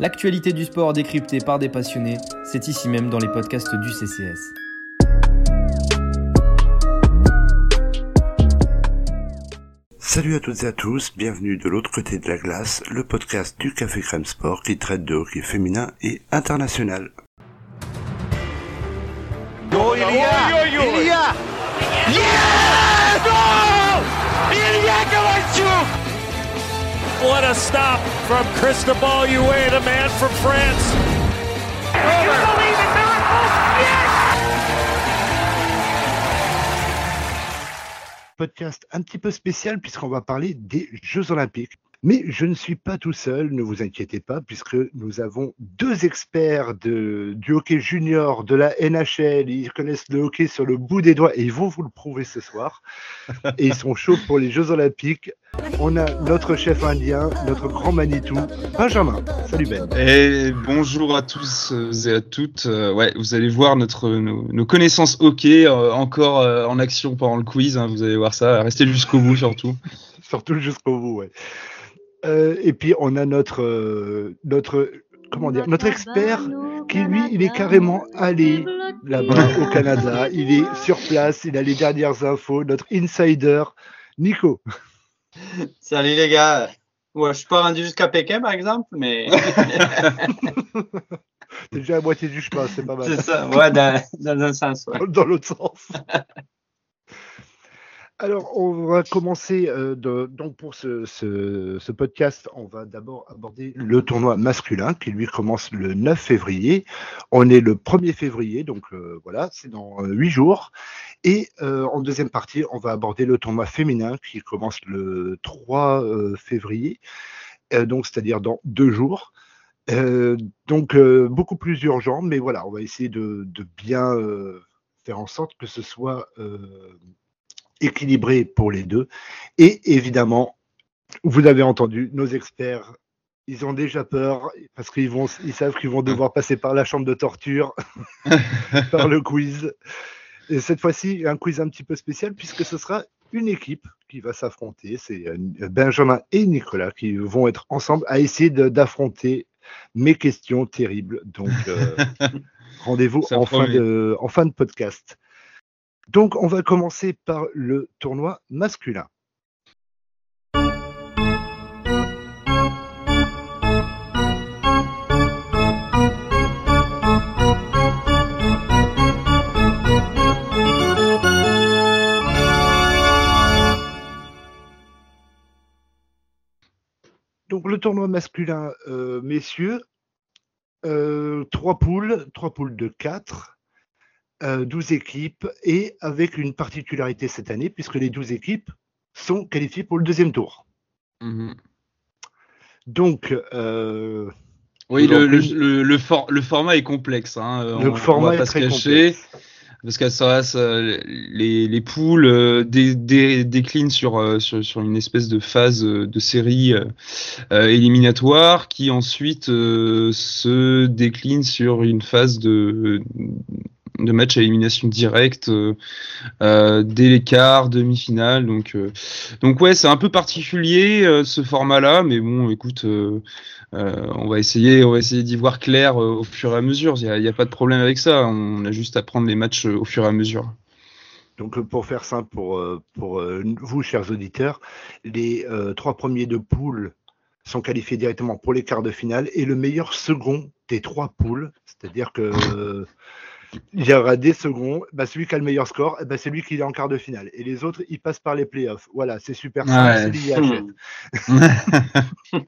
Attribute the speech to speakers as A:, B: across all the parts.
A: L'actualité du sport décryptée par des passionnés, c'est ici même dans les podcasts du CCS.
B: Salut à toutes et à tous, bienvenue de l'autre côté de la glace, le podcast du Café Crème Sport qui traite de hockey féminin et international.
C: Oh, il y a Il y a Yes Oh Il y a Kovalchuk
D: What a stop from Cristobal Huet, the man from France.
C: You believe it? Miracle! Yes
B: Podcast un petit peu spécial puisqu'on va parler des Jeux Olympiques. Mais je ne suis pas tout seul, ne vous inquiétez pas, puisque nous avons deux experts de, du hockey junior de la NHL. Ils connaissent le hockey sur le bout des doigts et ils vont vous le prouver ce soir. Et ils sont chauds pour les Jeux Olympiques. On a notre chef indien, notre grand Manitou, Benjamin. Salut Ben.
E: Et bonjour à tous et à toutes. Euh, ouais, vous allez voir notre, nos, nos connaissances hockey euh, encore euh, en action pendant le quiz. hein, vous allez voir ça. Restez jusqu'au bout surtout.
B: Surtout jusqu'au bout, ouais. Euh, et puis on a notre euh, notre comment dire notre expert qui lui il est carrément allé là-bas au Canada, il est sur place, il a les dernières infos, notre insider Nico.
F: Salut les gars. Ouais, je suis pas rendu jusqu'à Pékin par exemple, mais
B: T'es déjà à moitié du chemin, c'est pas mal.
F: c'est ça. Ouais, dans, dans un sens. Ouais.
B: Dans l'autre sens. Alors, on va commencer euh, donc pour ce, podcast, on va d'abord aborder le tournoi masculin qui lui commence le 9 février. On est le 1er février, donc euh, voilà, c'est dans euh, huit jours. Et euh, en deuxième partie, on va aborder le tournoi féminin qui commence le 3 euh, février, donc c'est-à-dire dans deux jours. Donc beaucoup plus urgent, mais voilà, on va essayer de, bien faire en sorte que ce soit équilibré pour les deux. Et évidemment, vous avez entendu, nos experts, ils ont déjà peur parce qu'ils vont, ils savent qu'ils vont devoir passer par la chambre de torture, par le quiz. Et cette fois-ci, un quiz un petit peu spécial puisque ce sera une équipe qui va s'affronter. C'est euh, Benjamin et Nicolas qui vont être ensemble à essayer d'affronter mes questions terribles. Donc, euh, rendez-vous en, en fin de podcast. Donc, on va commencer par le tournoi masculin. Donc, le tournoi masculin, euh, messieurs, euh, trois poules, trois poules de quatre, 12 équipes, et avec une particularité cette année, puisque les 12 équipes sont qualifiées pour le deuxième tour.
E: Mhm.
B: Donc, euh,
E: Oui, le, le,
B: prie.
E: le, le for- le format est complexe. Hein.
B: le
E: on,
B: format
E: on va
B: est
E: pas
B: très
E: se cacher.
B: complexe.
E: Parce que ça, ça, les, les poules euh, dé- dé- déclinent sur, euh, sur, sur une espèce de phase euh, de série euh, euh, éliminatoire qui ensuite euh, se décline sur une phase de, de match à élimination directe euh, euh, dès les quarts, demi-finale. Donc, euh, donc ouais, c'est un peu particulier ce format-là, mais bon, écoute. on va essayer, on va essayer d'y voir clair au fur et à mesure. Il n'y a, pas de problème avec ça. On a juste à prendre les matchs au fur et à mesure.
B: Donc, pour faire simple pour, pour vous, chers auditeurs, les trois premiers de poule sont qualifiés directement pour les quarts de finale et le meilleur second des trois poules, c'est-à-dire que il y aura des seconds, bah, celui qui a le meilleur score, ben, c'est lui qui est en quart de finale. Et les autres, ils passent par les playoffs. Voilà, c'est super simple,
E: Ouais.
B: c'est l'IHF.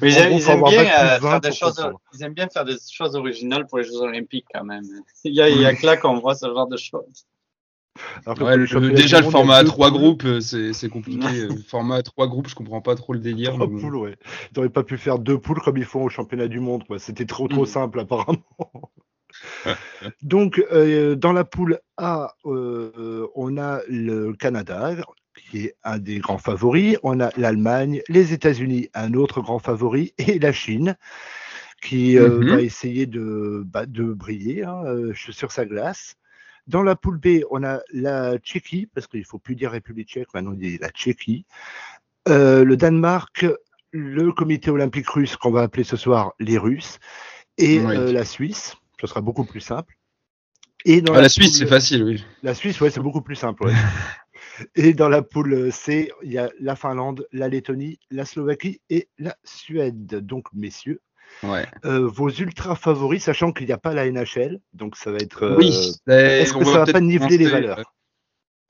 F: Mais ils
B: En
F: aiment, bien euh,
B: 20
F: faire des choses. Ils aiment bien faire des choses originales pour les Jeux Olympiques quand même. Il y a, il y a que là qu'on voit ce genre de choses.
E: Ouais, le- déjà, le format à trois groupes, euh, c'est compliqué. Le format à trois groupes, je comprends pas trop le délire.
B: Trois
E: mais bon.
B: poules, ouais. Ils n'auraient pas pu faire deux poules comme ils font au championnat du monde. quoi. C'était trop, trop
F: Mm.
B: simple, apparemment. Donc, euh, dans la poule A, euh, on a le Canada, qui est un des grands favoris. On a l'Allemagne, les États-Unis, un autre grand favori, et la Chine, qui euh,
E: Mhm.
B: va essayer de, bah, de briller hein, sur sa glace. Dans la poule B, on a la Tchéquie, parce qu'il ne faut plus dire République tchèque, maintenant on dit la Tchéquie, le Danemark, le comité olympique russe qu'on va appeler ce soir les Russes et
E: Oui.
B: euh, la Suisse. Ce sera beaucoup plus simple. Et dans
E: Ah, la Suisse, c'est facile, oui.
B: La Suisse, ouais, c'est beaucoup plus simple. ouais. et dans la poule C, il y a la Finlande, la Lettonie, la Slovaquie et la Suède. Donc, messieurs,
E: Ouais.
B: euh, vos ultra favoris, sachant qu'il n'y a pas la NHL, donc ça va être. euh,
E: oui.
B: Est-ce que
E: on
B: ça va pas niveler les valeurs?
E: euh,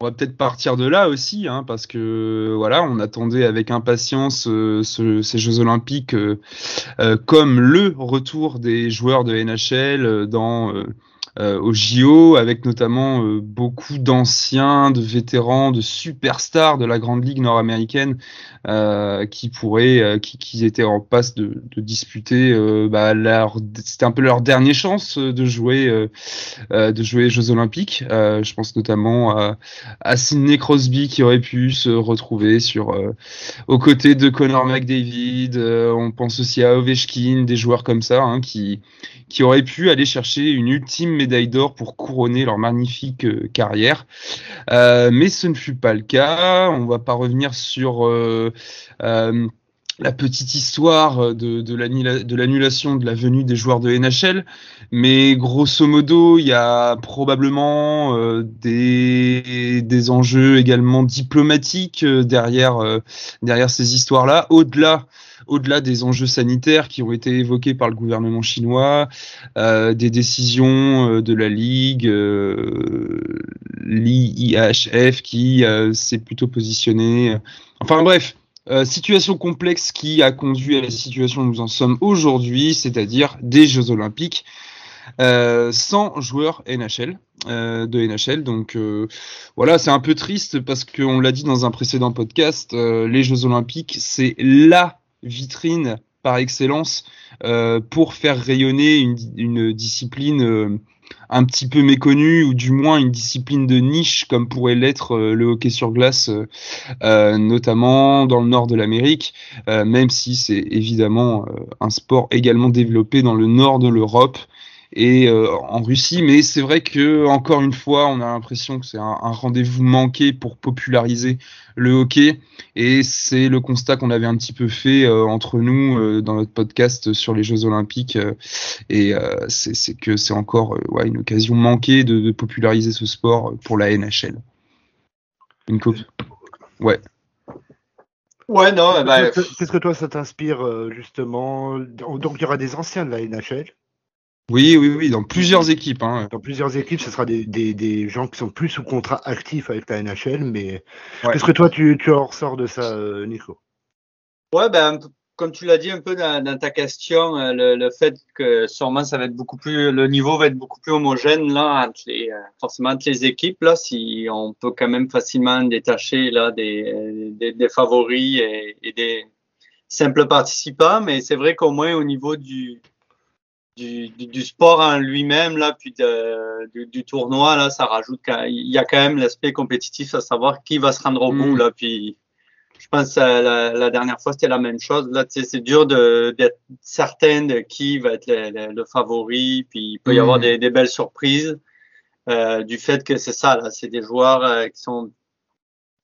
E: On va peut-être partir de là aussi, hein, parce que voilà, on attendait avec impatience euh, ce- ces Jeux Olympiques euh, euh, comme le retour des joueurs de NHL dans euh, JO, avec notamment euh, beaucoup d'anciens, de vétérans, de superstars de la grande ligue nord-américaine euh, qui pourraient, euh, qui, étaient en passe de, disputer, bah, c'était un peu leur dernière chance de jouer, de jouer les Jeux Olympiques. Je pense notamment à, Sidney Crosby qui aurait pu se retrouver sur aux côtés de Connor McDavid. On pense aussi à Ovechkin, des joueurs comme ça hein, qui qui auraient pu aller chercher une ultime médaille d'or pour couronner leur magnifique euh, carrière. Euh, mais ce ne fut pas le cas. On va pas revenir sur euh, la petite histoire de, de l'annula- de l'annulation de la venue des joueurs de NHL, mais grosso modo, il y a probablement des, enjeux également diplomatiques derrière, derrière ces histoires-là, au-delà au-delà des enjeux sanitaires qui ont été évoqués par le gouvernement chinois, euh, des décisions euh, de la Ligue, euh, l'IHF qui s'est plutôt positionné. Enfin bref, situation complexe qui a conduit à la situation où nous en sommes aujourd'hui, c'est-à-dire des Jeux Olympiques sans joueurs NHL. de NHL donc voilà c'est un peu triste parce qu'on l'a dit dans un précédent podcast les Jeux Olympiques c'est la vitrine par excellence euh, pour faire rayonner une, discipline euh, un petit peu méconnue ou du moins une discipline de niche comme pourrait l'être euh, le hockey sur glace notamment dans le nord de l'Amérique même si c'est évidemment un sport également développé dans le nord de l'Europe et euh, en Russie mais c'est vrai que encore une fois on a l'impression que c'est un, un rendez-vous manqué pour populariser le hockey et c'est le constat qu'on avait un petit peu fait euh, entre nous euh, dans notre podcast sur les Jeux Olympiques. euh, et euh, c'est que c'est encore euh, ouais, une occasion manquée de, de populariser ce sport pour la NHL. Une coupe. Ouais.
F: Ouais, non, bah,
B: Qu'est-ce que- toi, ça t'inspire justement? Donc, il y aura des anciens de la NHL.
E: Oui, oui, oui, dans plusieurs équipes. Hein.
B: Dans plusieurs équipes, ce sera des, des, des gens qui sont plus sous contrat actif avec la NHL. Mais
E: Ouais.
B: qu'est-ce que toi, tu, tu en ressors de ça, euh, Nico?
F: Ouais, ben, comme tu l'as dit un peu dans, dans ta question, euh, le, le fait que sûrement ça va être beaucoup plus, le niveau va être beaucoup plus homogène là entre les, euh, forcément entre les équipes là, si on peut quand même facilement détacher là des, des, des favoris et, et des simples participants, mais c'est vrai qu'au moins au niveau du du, du, du sport en lui-même là, puis de- du, du tournoi là, ça rajoute il y a quand même l'aspect compétitif à savoir qui va se rendre au
E: Mm.
F: bout là, puis je pense que la, la dernière fois, c'était la même chose. Là, c'est dur d'être certain de qui va être le, le- le favori. Puis il peut y avoir des, des belles surprises euh, du fait que c'est ça. Là, c'est des joueurs euh, qui sont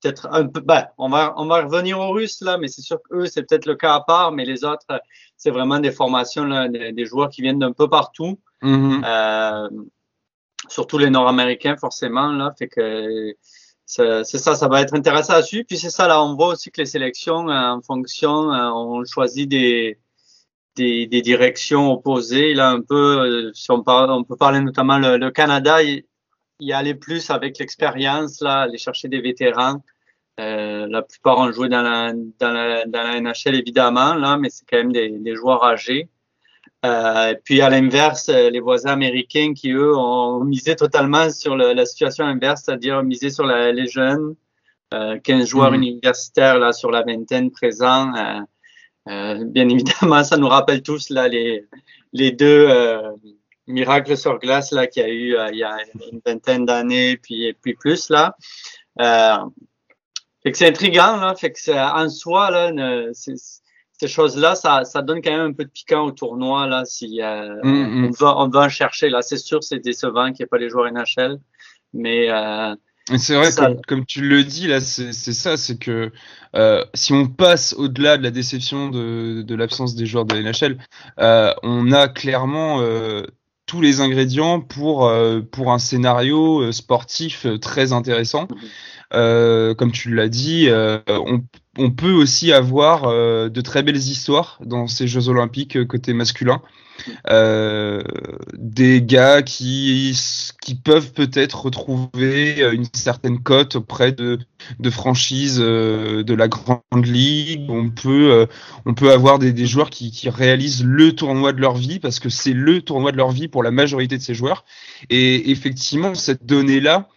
F: peut-être un peu. Ben, on va on va revenir aux Russes là, mais c'est sûr qu'eux, c'est peut-être le cas à part. Mais les autres, c'est vraiment des formations là, des, des joueurs qui viennent d'un peu partout.
E: Mhm.
F: Euh, surtout les Nord-Américains, forcément, là. Fait que c'est ça, ça va être intéressant à suivre. Puis c'est ça, là, on voit aussi que les sélections, euh, en fonction, euh, on choisit des, des, des directions opposées. Là, un peu, si on parle, on peut parler notamment le, le Canada, il, y allait plus avec l'expérience, là, aller chercher des vétérans. Euh, la plupart ont joué dans la, dans la, dans la NHL, évidemment, là, mais c'est quand même des, des joueurs âgés. Euh, puis à l'inverse, euh, les voisins américains qui, eux, ont misé totalement sur le- la situation inverse, c'est-à-dire misé sur la- les jeunes, euh, 15 joueurs
E: Mhm.
F: universitaires là sur la vingtaine présents. euh, euh, bien évidemment, ça nous rappelle tous là les, les deux euh, miracles sur glace là qu'il y a eu euh, il y a une vingtaine d'années, puis, puis plus là. Fait que c'est intriguant, là. Fait que c'est- en soi, là, ne- ces choses-là, ça, ça donne quand même un peu de piquant au tournoi, là, si euh,
E: Mm,
F: on, va, on va en chercher. Là, c'est sûr, c'est décevant qu'il n'y ait pas les joueurs NHL, mais euh,
E: C'est vrai,
F: C'est ça.
E: comme, comme tu le dis, là, c'est ça, c'est que euh, si on passe au-delà de la déception de, de l'absence des joueurs de la NHL, on a clairement tous les ingrédients pour, euh, pour un scénario euh, sportif euh, très intéressant. Euh, comme tu l'as dit, euh, on, on peut aussi avoir euh, de très belles histoires dans ces Jeux Olympiques côté masculin. Euh, des gars qui, qui peuvent peut-être retrouver euh, une certaine cote auprès de, de franchises euh, de la grande ligue. On peut, on peut avoir des, des joueurs qui, qui réalisent le tournoi de leur vie parce que c'est le tournoi de leur vie pour la majorité de ces joueurs. Et effectivement, cette donnée-là,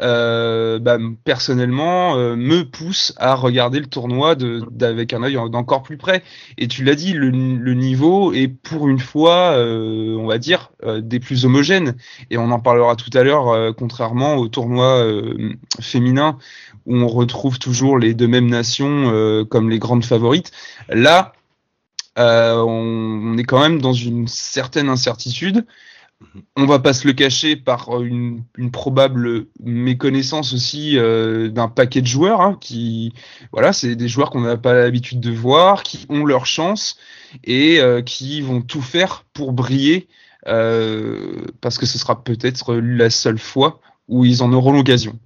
E: euh, bah, personnellement, euh, me pousse à regarder le tournoi d'avec un œil d'encore plus près. Et tu l'as dit, le, le niveau est pour une fois, euh, on va dire, euh, des plus homogènes. Et on en parlera tout à l'heure, euh, contrairement au tournoi euh, féminin où on retrouve toujours les deux mêmes nations comme les grandes favorites. Là, on, on est quand même dans une certaine incertitude. On va pas se le cacher par une, une probable méconnaissance aussi euh, d'un paquet de joueurs hein, qui, voilà, c'est des joueurs qu'on n'a pas l'habitude de voir, qui ont leur chance et euh, qui vont tout faire pour briller euh, parce que ce sera peut-être la seule fois où ils en auront l'occasion.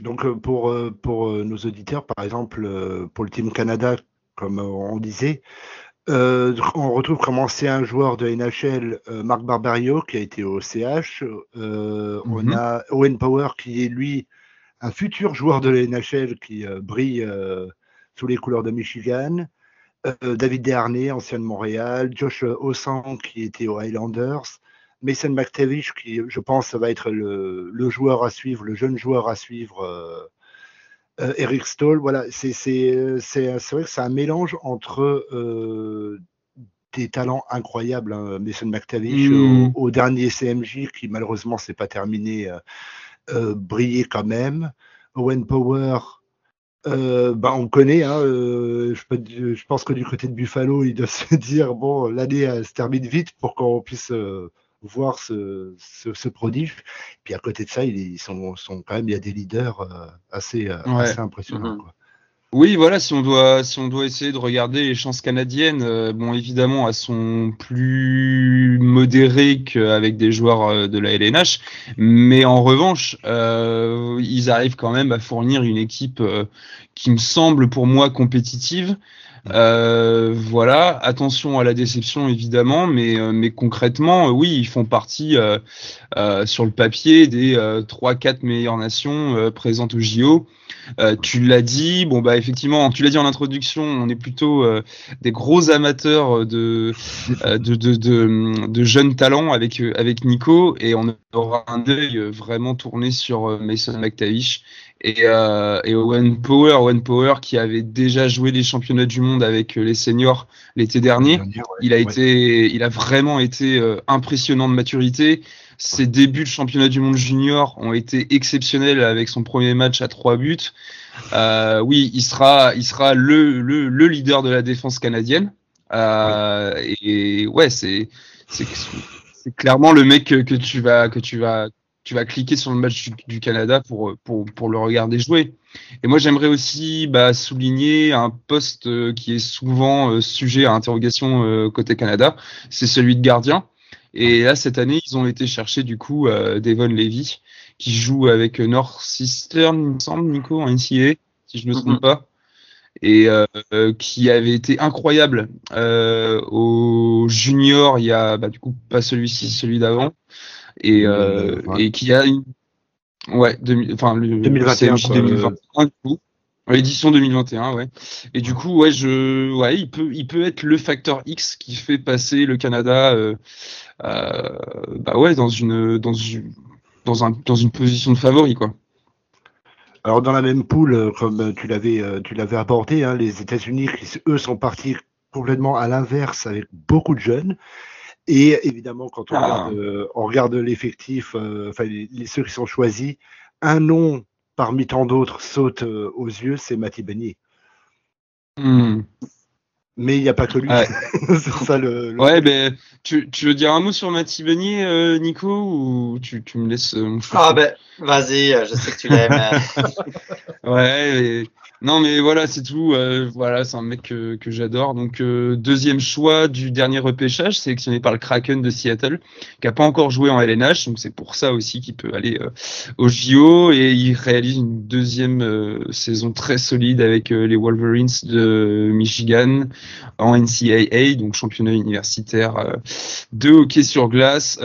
B: Donc euh, pour, euh, pour euh, nos auditeurs, par exemple, euh, pour le Team Canada, comme euh, on disait, euh, on retrouve comme ancien joueur de NHL euh, Marc Barbario qui a été au CH. Euh, On
E: Mhm.
B: a Owen Power qui est lui un futur joueur de la NHL qui brille sous les couleurs de Michigan. David Desharnais, ancien de Montréal. Josh Ossan qui était aux Highlanders. Mason McTavish qui, je pense, va être le, le joueur à suivre, le jeune joueur à suivre. Euh, euh, Eric Stoll, voilà, c'est c'est euh, c'est vrai que c'est un mélange entre euh, des talents incroyables, hein, Mason McTavish
E: Mm.
B: au, au dernier CMJ qui malheureusement s'est pas terminé, euh, euh, brillait quand même. Owen Power, euh, bah, on connaît, hein, euh, je, peux- je pense que du côté de Buffalo, il doit se dire bon, l'année se termine vite pour qu'on puisse euh, voir ce, ce, ce prodige. Puis à côté de ça, ils, sont, sont quand même, il y a des leaders euh, assez, euh,
E: Ouais.
B: assez impressionnants.
F: Mhm.
B: quoi.
E: Oui, voilà, si on doit, si on doit essayer de regarder les chances canadiennes, euh, bon, évidemment, elles sont plus modérées qu'avec des joueurs euh, de la LNH, mais en revanche, euh, ils arrivent quand même à fournir une équipe euh, qui me semble pour moi compétitive. Euh, voilà, attention à la déception évidemment, mais, euh, mais concrètement, euh, oui, ils font partie euh, sur le papier des euh, 3-4 meilleures nations présentes au JO. Tu l'as dit, bon bah effectivement, tu l'as dit en introduction, on est plutôt des gros amateurs de, de, de, de, jeunes talents avec avec Nico et on aura un œil vraiment tourné sur Mason McTavish et, euh, et Owen Power, Owen Power qui avait déjà joué les championnats du monde avec euh, les seniors l'été dernier.
B: Dernier, ouais,
E: Il a
B: ouais.
E: été, il a vraiment été euh, impressionnant de maturité. Ses débuts de championnat du monde junior ont été exceptionnels avec son premier match à trois buts. Euh, oui, il sera, il sera le, le, le leader de la défense canadienne. Euh, et, ouais, c'est, c'est, c'est clairement le mec que, que tu vas, que tu vas, tu vas cliquer sur le match du, du Canada pour, pour, pour le regarder jouer. Et moi, j'aimerais aussi bah, souligner un poste euh, qui est souvent euh, sujet à interrogation euh, côté Canada, c'est celui de gardien. Et là, cette année, ils ont été chercher du coup euh, Devon Levy, qui joue avec Northeastern, il me semble, Nico, en NCAA, si je ne me trompe
F: Mhm.
E: pas, et euh, qui avait été incroyable euh, au junior. Il y a bah, du coup pas celui-ci, celui d'avant, et, euh,
B: 2020.
E: et qui a une ouais, 2000 enfin le
B: 2021,
E: CMJ
B: quoi,
E: 2021 du coup. L'édition 2021, ouais. Et du coup, ouais, je, ouais, il peut, il peut être le facteur X qui fait passer le Canada, euh, euh, bah ouais, dans une, dans une, dans un, dans une position de favori, quoi.
B: Alors dans la même poule, euh, comme euh, tu l'avais euh, tu l'avais abordé, hein, les États-Unis, eux, sont partis complètement à l'inverse avec beaucoup de jeunes. Et évidemment, quand on
E: Ah.
B: regarde, euh, on regarde l'effectif, euh, enfin les, les- ceux qui sont choisis, un nom parmi tant d'autres saute euh, aux yeux, c'est Matty Beignet.
E: Hmm.
B: Mais il n'y a pas que lui.
E: Ouais.
B: c'est ça le. le-
E: Ouais, ben, tu, tu veux dire un mot sur Mathieu Beignet, euh, Nico, ou tu, tu me laisses euh,
F: Ah ben, vas-y, je sais que tu l'aimes.
E: Ouais, non mais voilà, c'est tout. euh, voilà, c'est un mec que, j'adore. Donc euh, deuxième choix du dernier repêchage, sélectionné par le Kraken de Seattle, qui a pas encore joué en LNH, donc c'est pour ça aussi qu'il peut aller euh, au JO et il réalise une deuxième euh, saison très solide avec les Wolverines de Michigan en NCAA, donc championnat universitaire de hockey sur glace.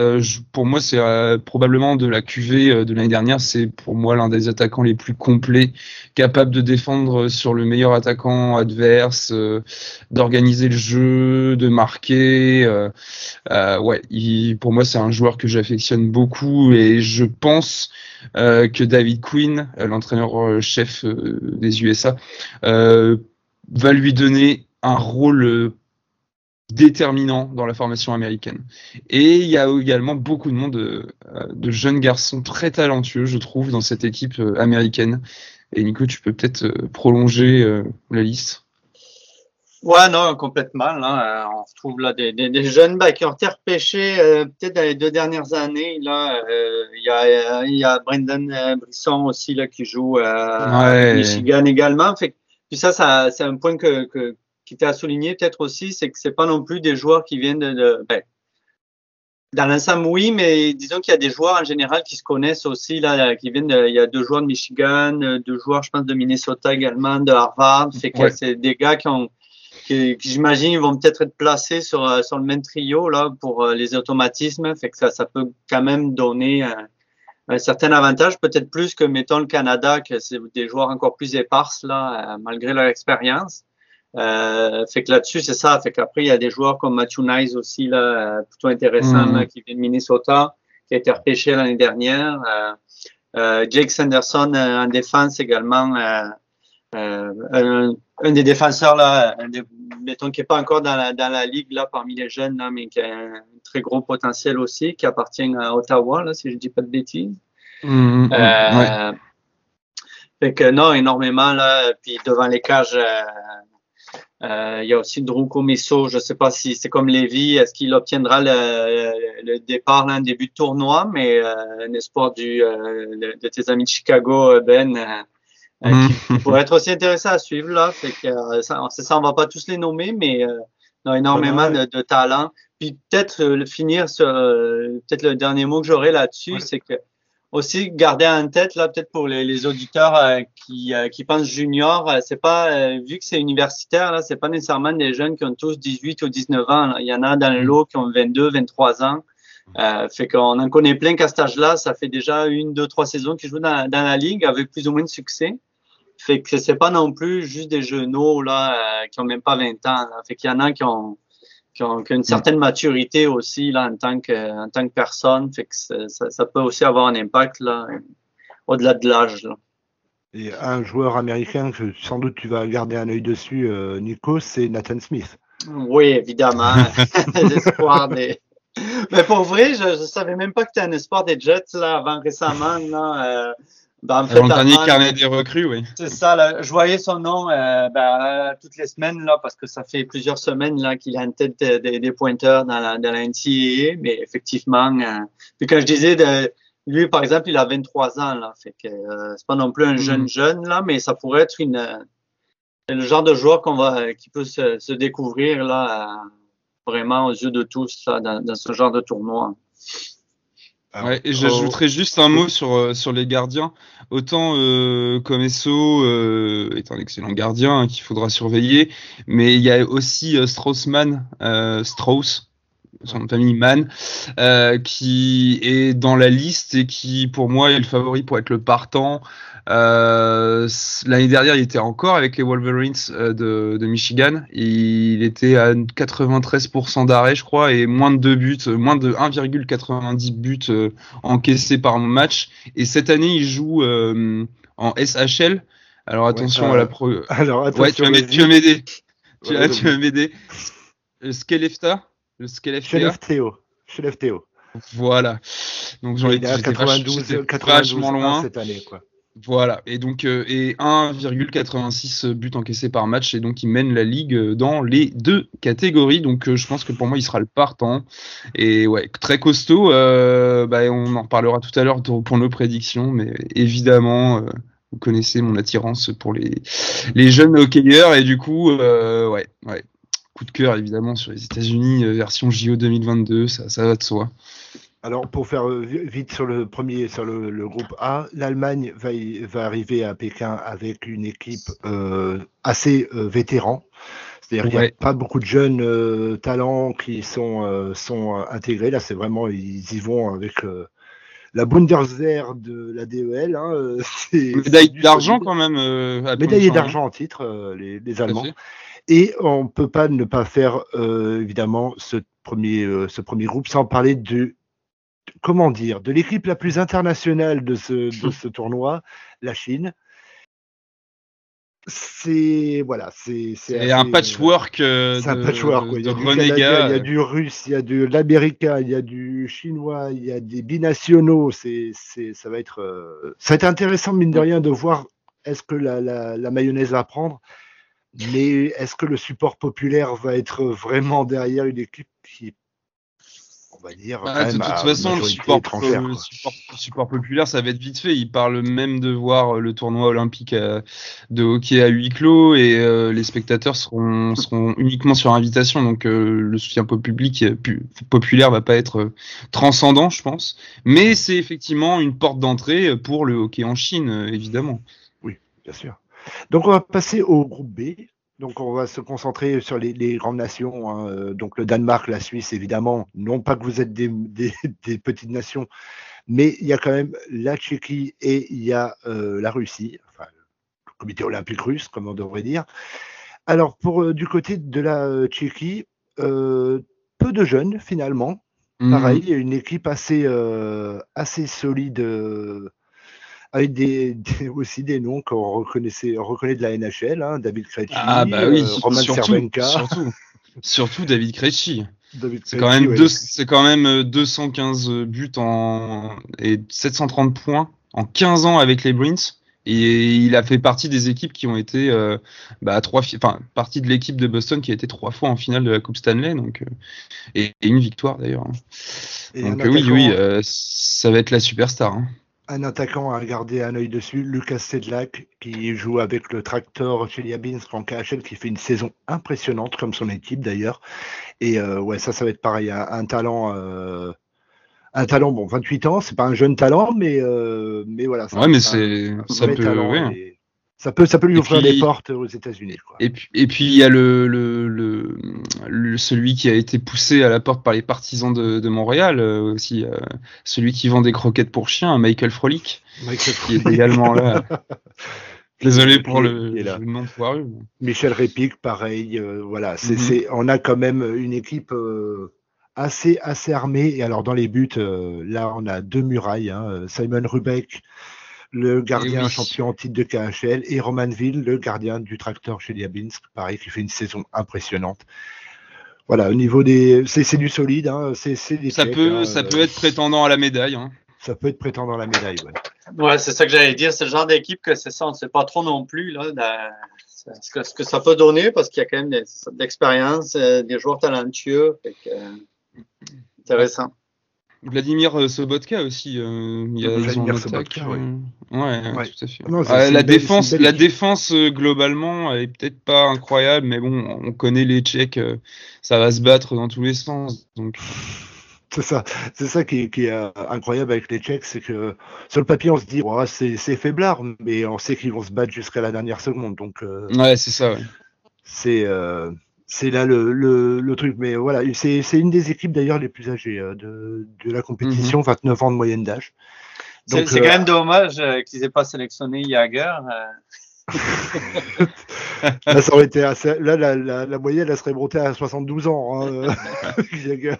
E: Pour moi, c'est probablement de la QV de l'année dernière, c'est pour moi l'un des attaquants les plus complets capable de défendre sur le meilleur attaquant adverse, euh, d'organiser le jeu, de marquer. euh, euh, pour moi c'est un joueur que j'affectionne beaucoup et je pense que David Quinn, l'entraîneur-chef euh, des USA, va lui donner un rôle déterminant dans la formation américaine. Et il y a également beaucoup de monde, de jeunes garçons très talentueux, je trouve, dans cette équipe américaine. Et Nico, tu peux peut-être euh, prolonger euh, la liste.
F: Ouais, non, complètement. Là, euh, on retrouve là des, des, des jeunes bah, qui ont été repêchés euh, peut-être dans les deux dernières années. Là, euh, il y a euh, il y a Brendan euh, Brisson aussi là qui joue à
E: Ouais.
F: Michigan également. Fait puis ça, ça c'est un point que, que qui était à souligner peut-être aussi, c'est que c'est pas non plus des joueurs qui viennent de, de ben, dans l'ensemble, oui, mais disons qu'il y a des joueurs en général qui se connaissent aussi, là, qui viennent de, il y a deux joueurs de Michigan, deux joueurs, je pense, de Minnesota également, de Harvard. Fait que
E: Ouais.
F: c'est des gars qui ont, qui, qui, j'imagine, vont peut-être être placés sur, euh, sur le même trio, là, pour euh, les automatismes. Fait que ça, ça peut quand même donner un, un certain avantage, peut-être plus que, mettons, le Canada, que c'est des joueurs encore plus éparses, là, euh, malgré leur expérience. Euh, fait que là-dessus, c'est ça. Fait qu'après, il y a des joueurs comme Matthew Nice aussi, là, euh, plutôt intéressant, là, qui vient de Minnesota, qui a été repêché l'année dernière. Euh, euh, Jake Sanderson euh, en défense également, euh, euh, un, un des défenseurs là, un des- mettons qui est pas encore dans la, dans la ligue là parmi les jeunes là, mais qui a un très gros potentiel aussi, qui appartient à Ottawa là, si je dis pas de bêtises.
E: Mmh, ouais.
F: Euh, Fait que non, énormément là. Puis devant les cages, euh, euh, il y a aussi Drew Comesso. Je sais pas si c'est comme Lévy, est-ce qu'il obtiendra le, le départ là, en début de tournoi, mais euh, un espoir du euh, de, tes amis de Chicago, euh, Ben. euh, euh, qui pourrait être aussi intéressant à suivre là. Fait que euh, ça, c'est ça, on va pas tous les nommer, mais euh, il y a énormément de, de talent. Puis peut-être le finir sur euh, peut-être le dernier mot que j'aurai là-dessus,
B: Ouais.
F: c'est que aussi garder en tête là peut-être pour les, les auditeurs euh, qui, euh, qui pensent junior, euh, c'est pas euh, vu que c'est universitaire là, c'est pas nécessairement des jeunes qui ont tous 18 ou 19 ans. là. Il y en a dans le lot qui ont 22, 23 ans. Euh, fait qu'on en connaît plein qu'à cet âge-là, ça fait déjà une, deux, trois saisons qu'ils jouent dans, dans la ligue avec plus ou moins de succès. Fait que c'est pas non plus juste des genoux là euh, qui ont même pas 20 ans. Là. Fait qu'il y en a qui ont qui ont, qui ont une certaine maturité aussi là en tant que en tant que personne. Fait que c'est- ça, ça peut aussi avoir un impact là au-delà de l'âge.
B: Et un joueur américain que sans doute tu vas garder un œil dessus, euh, Nico, c'est Nathan Smith.
F: Oui, évidemment. L'espoir des. Mais pour vrai, je, je savais même pas que tu un espoir des Jets là avant récemment là. Euh, ben, en fait,
E: Avant le dernier
F: avant-
E: carnet des recrues, oui.
F: C'est ça, là. je voyais son nom euh, ben, toutes les semaines, là, parce que ça fait plusieurs semaines là, qu'il a une tête de- de- des pointeurs dans la, dans la NCAA, mais effectivement, euh, puis quand je disais, de, lui, par exemple, il a 23 ans, là, fait que euh, c'est pas non plus un jeune
E: Mhm.
F: jeune, là, mais ça pourrait être une, euh, le genre de joueur qu'on va, qui peut se, se découvrir là, vraiment aux yeux de tous là, dans, dans ce genre de tournoi.
B: Alors,
E: Ouais, et j'ajouterais juste un mot sur, euh, sur les gardiens. Autant euh, Comesso euh, est un excellent gardien hein, qu'il faudra surveiller, mais il y a aussi euh, Straussmann, euh, Strauss, son nom de famille Mann, euh, qui est dans la liste et qui, pour moi, est le favori pour être le partant. Euh, L'année dernière, il était encore avec les Wolverines euh, de, de Michigan. Il était à 93% d'arrêt, je crois, et moins de 2 buts, moins de 1,90 buts encaissés par match. Et cette année, il joue en SHL. Alors attention à la pro.
B: Alors,
E: tu
B: attention,
E: vas m'aider. Tu vas m'aider. Tu vas- Skelefta Le
B: Shelev Théo.
E: Voilà. Donc j'en ai
B: Il est à
E: j'étais vach-
B: 92,
E: j'étais
B: 92
E: vachement loin.
B: cette année, quoi.
E: Voilà, et donc euh, et 1,86 buts encaissés par match, et donc il mène la ligue dans les deux catégories. Donc euh, je pense que pour moi il sera le partant. Et ouais, très costaud. Euh, bah, on en reparlera tout à l'heure pour nos prédictions, mais évidemment, euh, vous connaissez mon attirance pour les, les jeunes hockeyeurs, et du coup, euh, ouais, ouais, coup de cœur évidemment sur les États-Unis, euh, version JO 2022, ça, ça va de soi.
B: Alors, pour faire euh, vi- vite sur le premier, sur le, le groupe A, l'Allemagne va, arriver à Pékin avec une équipe euh, assez euh, vétéran. C'est-à-dire qu'il n'y
E: Ouais.
B: a pas beaucoup de jeunes euh, talents qui sont, sont intégrés. Là, c'est vraiment, ils y vont avec la Bundeswehr de la DEL. Hein,
E: Médaille d'argent quand même.
B: Médaillé
E: Pyeongchang,
B: d'argent en titre, les, Allemands. Et on ne peut pas ne pas faire euh, évidemment ce premier, euh, ce premier groupe sans parler de comment dire de l'équipe la plus internationale de ce, de ce tournoi, la Chine. C'est voilà, c'est
E: un
B: euh,
E: patchwork euh,
B: c'est un patchwork. Il y a du Canadien, il y a du russe, il y a de l'américain, il y a du chinois, il y a des binationaux. C'est, c'est, ça va être, euh, ça va être intéressant mine de rien de voir est-ce que la, la, la mayonnaise va prendre, mais est-ce que le support populaire va être vraiment derrière une équipe qui, on va dire,
E: Ah,
B: quand
E: de
B: même,
E: toute façon, le
B: majorité
E: support,
B: étrangère,
E: le
B: quoi.
E: support, le support populaire, ça va être vite fait. Ils parlent même de voir le tournoi olympique à- de hockey à huis clos et euh, les spectateurs seront, seront uniquement sur invitation. Donc euh, le soutien public euh, pu- populaire va pas être euh, transcendant, je pense. Mais c'est effectivement une porte d'entrée pour le hockey en Chine, euh, évidemment.
B: Bien sûr. Donc on va passer au groupe B. Donc on va se concentrer sur les, les grandes nations, hein, euh, donc le Danemark, la Suisse, évidemment. Non pas que vous êtes des, des- des petites nations, mais il y a quand même la Tchéquie et il y a euh, la Russie, enfin le comité olympique russe, comme on devrait dire. Alors pour euh, du côté de la euh, Tchéquie, peu de jeunes finalement. Pareil, il y a une équipe assez, assez solide, avec des, des- aussi des noms qu'on reconnaissait, on reconnaît de la NHL, hein, David Krejci,
E: Ah bah oui,
B: euh, Roman
E: surtout,
B: Cervenka,
E: surtout, surtout David Krejci. C'est quand même
B: ouais.
E: deux, c'est quand même euh, 215 buts en et 730 points en 15 ans avec les Bruins. Et il a fait partie des équipes qui ont été euh, bah, trois, fi- enfin partie de l'équipe de Boston qui a été trois fois en finale de la Coupe Stanley, donc euh, et, et une victoire d'ailleurs. hein. Donc euh, oui, oui, euh, ça va être la superstar. hein.
B: Un attaquant à garder un œil dessus, Lucas Sedlak, qui joue avec le tracteur Chelyabinsk en KHL, qui fait une saison impressionnante, comme son équipe d'ailleurs. Et euh, ouais, ça, ça va être pareil, un, un talent, euh, un talent, bon, 28 ans, c'est pas un jeune talent, mais, euh, mais voilà. ça
E: Ouais, mais c'est ça peut.
B: talent
E: ouais.
B: et ça peut, ça peut lui ouvrir
E: puis-
B: des portes aux États-Unis.
E: Et puis, et puis il y a le, le, le, le- celui qui a été poussé à la porte par les partisans de, de Montréal euh, aussi, euh, celui qui vend des croquettes pour chiens, Michael Frolic,
B: Michael
E: qui est
B: Frolic.
E: également là. Désolé pour le, le nom foireux.
B: Michel Répic, pareil. euh, voilà, c'est,
E: Mhm.
B: on a quand même une équipe assez, assez armée. Et alors, dans les buts, là, on a deux murailles. hein, Simon Rubeck, le gardien
E: Eh oui.
B: champion en titre de KHL, et Roman Ville, le gardien du tracteur chez Liabinsk, pareil, qui fait une saison impressionnante. Voilà, au niveau des. C'est, c'est du solide. Hein, c'est, c'est des
E: Ça peut,
B: hein,
E: ça
B: euh,
E: peut être prétendant à la médaille. Hein.
B: ça peut être prétendant à la médaille. Ouais.
F: Ouais, c'est ça que j'allais dire. C'est le genre d'équipe que c'est ça, on ne sait pas trop non plus là, ce, que, ce que ça peut donner parce qu'il y a quand même de l'expérience, euh, des joueurs talentueux. Fait que, euh, intéressant.
E: Vladimir euh, Sobotka aussi. euh, il y a,
B: Vladimir Sobotka, ouais.
E: euh, ouais,
B: Ouais.
E: tout à fait.
B: Non, c'est
E: la
B: belle-
E: défense, la défense euh, globalement, elle est peut-être pas incroyable, mais bon, on connaît les Tchèques, ça va se battre dans tous les sens. Donc,
B: C'est ça, c'est ça qui, est- qui est incroyable avec les Tchèques, c'est que sur le papier on se dit ouais, c'est c'est faiblard, mais on sait qu'ils vont se battre jusqu'à la dernière seconde, donc euh,
E: ouais, c'est ça. Ouais.
B: c'est euh, c'est là le, le, le truc. Mais voilà, c'est c'est une des équipes d'ailleurs les plus âgées euh, de, de la compétition, 29 ans de moyenne d'âge.
F: C'est
B: euh,
F: quand même dommage euh, qu'ils aient pas sélectionné Jagger. euh.
B: Là, ça aurait été assez- là la, la, la moyenne elle serait montée à 72 ans. Hein, Jagger.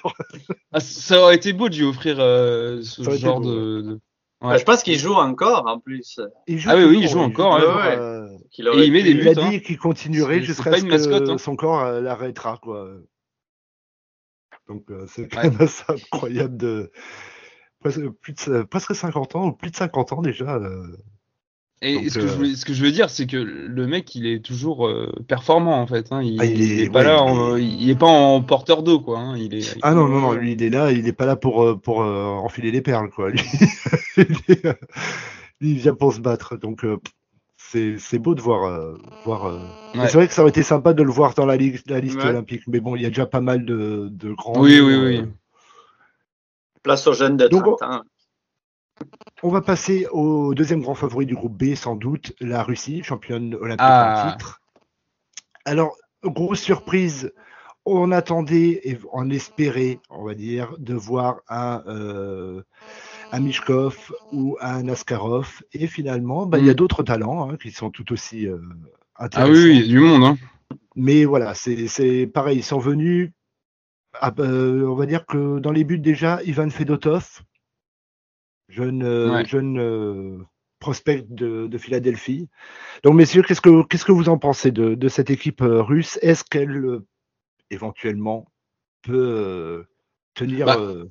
E: Ah, ça aurait été beau de lui offrir euh, ce genre
B: beau,
E: de. de- Ouais.
F: je pense qu'il joue encore en plus.
B: Il joue
E: Ah oui, oui, il joue encore,
B: toujours,
F: ouais.
B: euh,
E: Et il met des
B: Il a
E: buts, hein.
B: dit qu'il continuerait jusqu'à
E: pas
B: ce
E: une
B: que
E: mascotte, hein.
B: son corps euh, l'arrêtera. Quoi. Donc euh, c'est quand
E: Ouais.
B: même assez incroyable de presque, plus de presque 50 ans ou plus de 50 ans déjà.
E: Et
B: Donc,
E: ce, que je
B: euh,
E: ce que je veux dire, c'est que le mec, il est toujours euh, performant en fait. hein. Il,
B: Ah, il
E: il
B: est-
E: est pas
B: ouais,
E: là,
B: il
E: en- il est pas en porteur d'eau quoi. hein. Il est.
B: Ah non, non, non, lui, il est là, il n'est pas là pour, euh, pour euh, enfiler les perles, quoi. Lui, il, est, il vient pour se battre. Donc, euh, c'est c'est beau de voir. euh, voir euh,
E: Ouais.
B: C'est vrai que ça aurait été sympa de le voir dans la, li- la liste
F: Ouais.
B: olympique. Mais bon, il y a déjà pas mal de, de grands.
E: Oui, oui,
B: euh,
E: oui.
F: Place aux jeunes de
B: Donc,
F: 30 ans.
B: On va passer au deuxième grand favori du groupe B, sans doute, la Russie, championne olympique
E: Ah.
B: en titre. Alors, grosse surprise, on attendait et on espérait, on va dire, de voir un, euh, un Mishkov ou un Askarov. Et finalement, bah, il y a
E: Mm.
B: d'autres talents hein, qui sont tout aussi euh,
E: Ah
B: intéressants.
E: oui, oui, il y a du monde. Hein.
B: Mais voilà, c'est c'est pareil, ils sont venus. ah, euh, on va dire que dans les buts déjà, Ivan Fedotov, jeune,
E: Ouais.
B: jeune prospect de, de Philadelphie. Donc, messieurs, qu'est-ce que qu'est-ce que vous en pensez de, de cette équipe euh, russe? Est-ce qu'elle euh, éventuellement peut euh, tenir
E: Bah,
B: euh,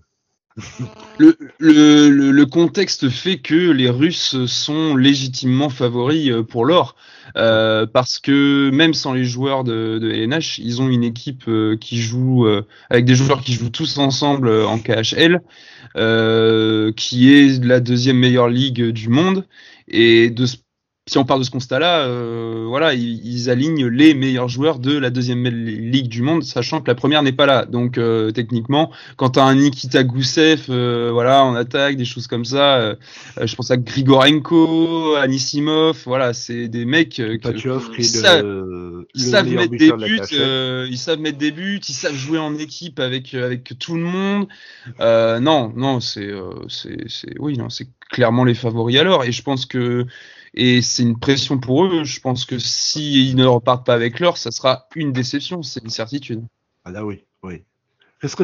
E: Le, contexte fait que les Russes sont légitimement favoris euh, pour l'or, euh, parce que même sans les joueurs de, de LNH, ils ont une équipe euh, qui joue avec des joueurs qui jouent tous ensemble en KHL, qui est la deuxième meilleure ligue du monde, et de ce si on part de ce constat-là, euh, voilà, ils, ils alignent les meilleurs joueurs de la deuxième me- ligue du monde, sachant que la première n'est pas là. Donc euh, techniquement, quand tu as un Nikita Goussev, euh, voilà, en attaque, des choses comme ça, euh, euh, je pense à Grigorenko, Anisimov, voilà, c'est des mecs euh,
B: Pachov qui
E: ça-
B: le,
E: ils
B: le
E: savent
B: de
E: buts, euh, ils savent mettre des buts, ils savent jouer en équipe avec avec tout le monde. Euh, non, non, c'est euh, c'est c'est oui, non, c'est clairement les favoris alors. Et je pense que et c'est une pression pour eux. Je pense que s'ils ne repartent pas avec l'or, ça sera une déception, c'est une certitude.
B: Ah là oui, oui. Qu'est-ce que,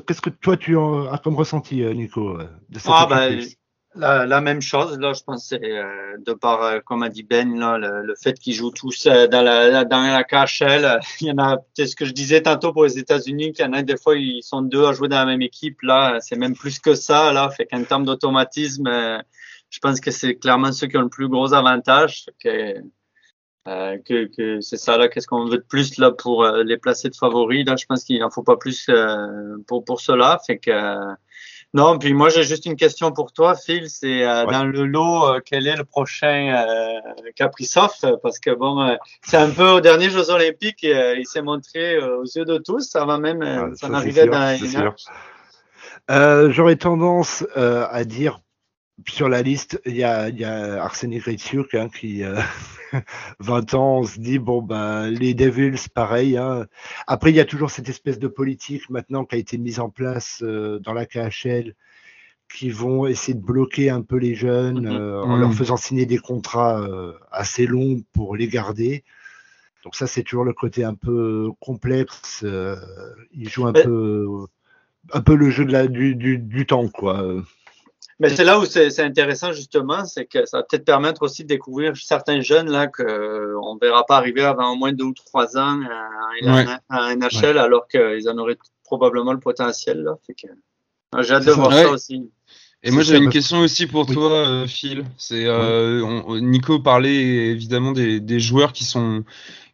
B: qu'est-ce toi tu en as comme ressenti, euh, Nico, euh, de cette
F: Ah,
B: russe
F: La, la même chose, là, je pense, c'est euh, de par, euh, comme a dit Ben, là, le, le fait qu'ils jouent tous euh, dans la, dans la KHL. Il y en a, c'est ce que je disais tantôt pour les États-Unis, qu'il y en a des fois, ils sont deux à jouer dans la même équipe. Là, c'est même plus que ça, là. Fait qu'en termes d'automatisme, euh, je pense que c'est clairement ceux qui ont le plus gros avantage. Que, euh, que, que c'est ça, là. Qu'est-ce qu'on veut de plus, là, pour euh, les placer de favoris, là? Je pense qu'il n'en faut pas plus euh, pour, pour cela. Fait que, euh, non, puis moi j'ai juste une question pour toi, Phil. C'est euh,
B: Ouais.
F: dans le lot, quel est le prochain euh, Kaprizov Parce que bon, euh, c'est un peu aux derniers Jeux Olympiques, euh, il s'est montré aux yeux de tous avant même euh,
B: Ah,
F: son arrivée dans
B: J'aurais tendance euh, à dire sur la liste, il y a, y a hein, qui, euh, 20 ans, on se dit, bon, ben, les Devils, pareil. Hein. Après, il y a toujours cette espèce de politique maintenant qui a été mise en place euh, dans la KHL qui vont essayer de bloquer un peu les jeunes
F: Mhm.
B: euh, en
E: Mhm.
B: leur faisant signer des contrats euh, assez longs pour les garder. Donc ça, c'est toujours le côté un peu complexe. euh, ils jouent un
F: Mais-
B: peu, un peu le jeu de la, du, du, du temps, quoi.
F: Mais c'est là où c'est intéressant justement, c'est que ça va peut-être permettre aussi de découvrir certains jeunes là que euh, on verra pas arriver avant au moins deux ou trois ans à, à-
E: Ouais.
F: à NHL alors qu'ils en auraient probablement le potentiel là. Euh, j'ai hâte de
B: ça.
F: voir
E: Ouais.
F: ça aussi.
E: Et moi j'avais une question aussi pour
B: Oui.
E: toi, euh, Phil. C'est euh, Nico parlait évidemment des, des joueurs qui sont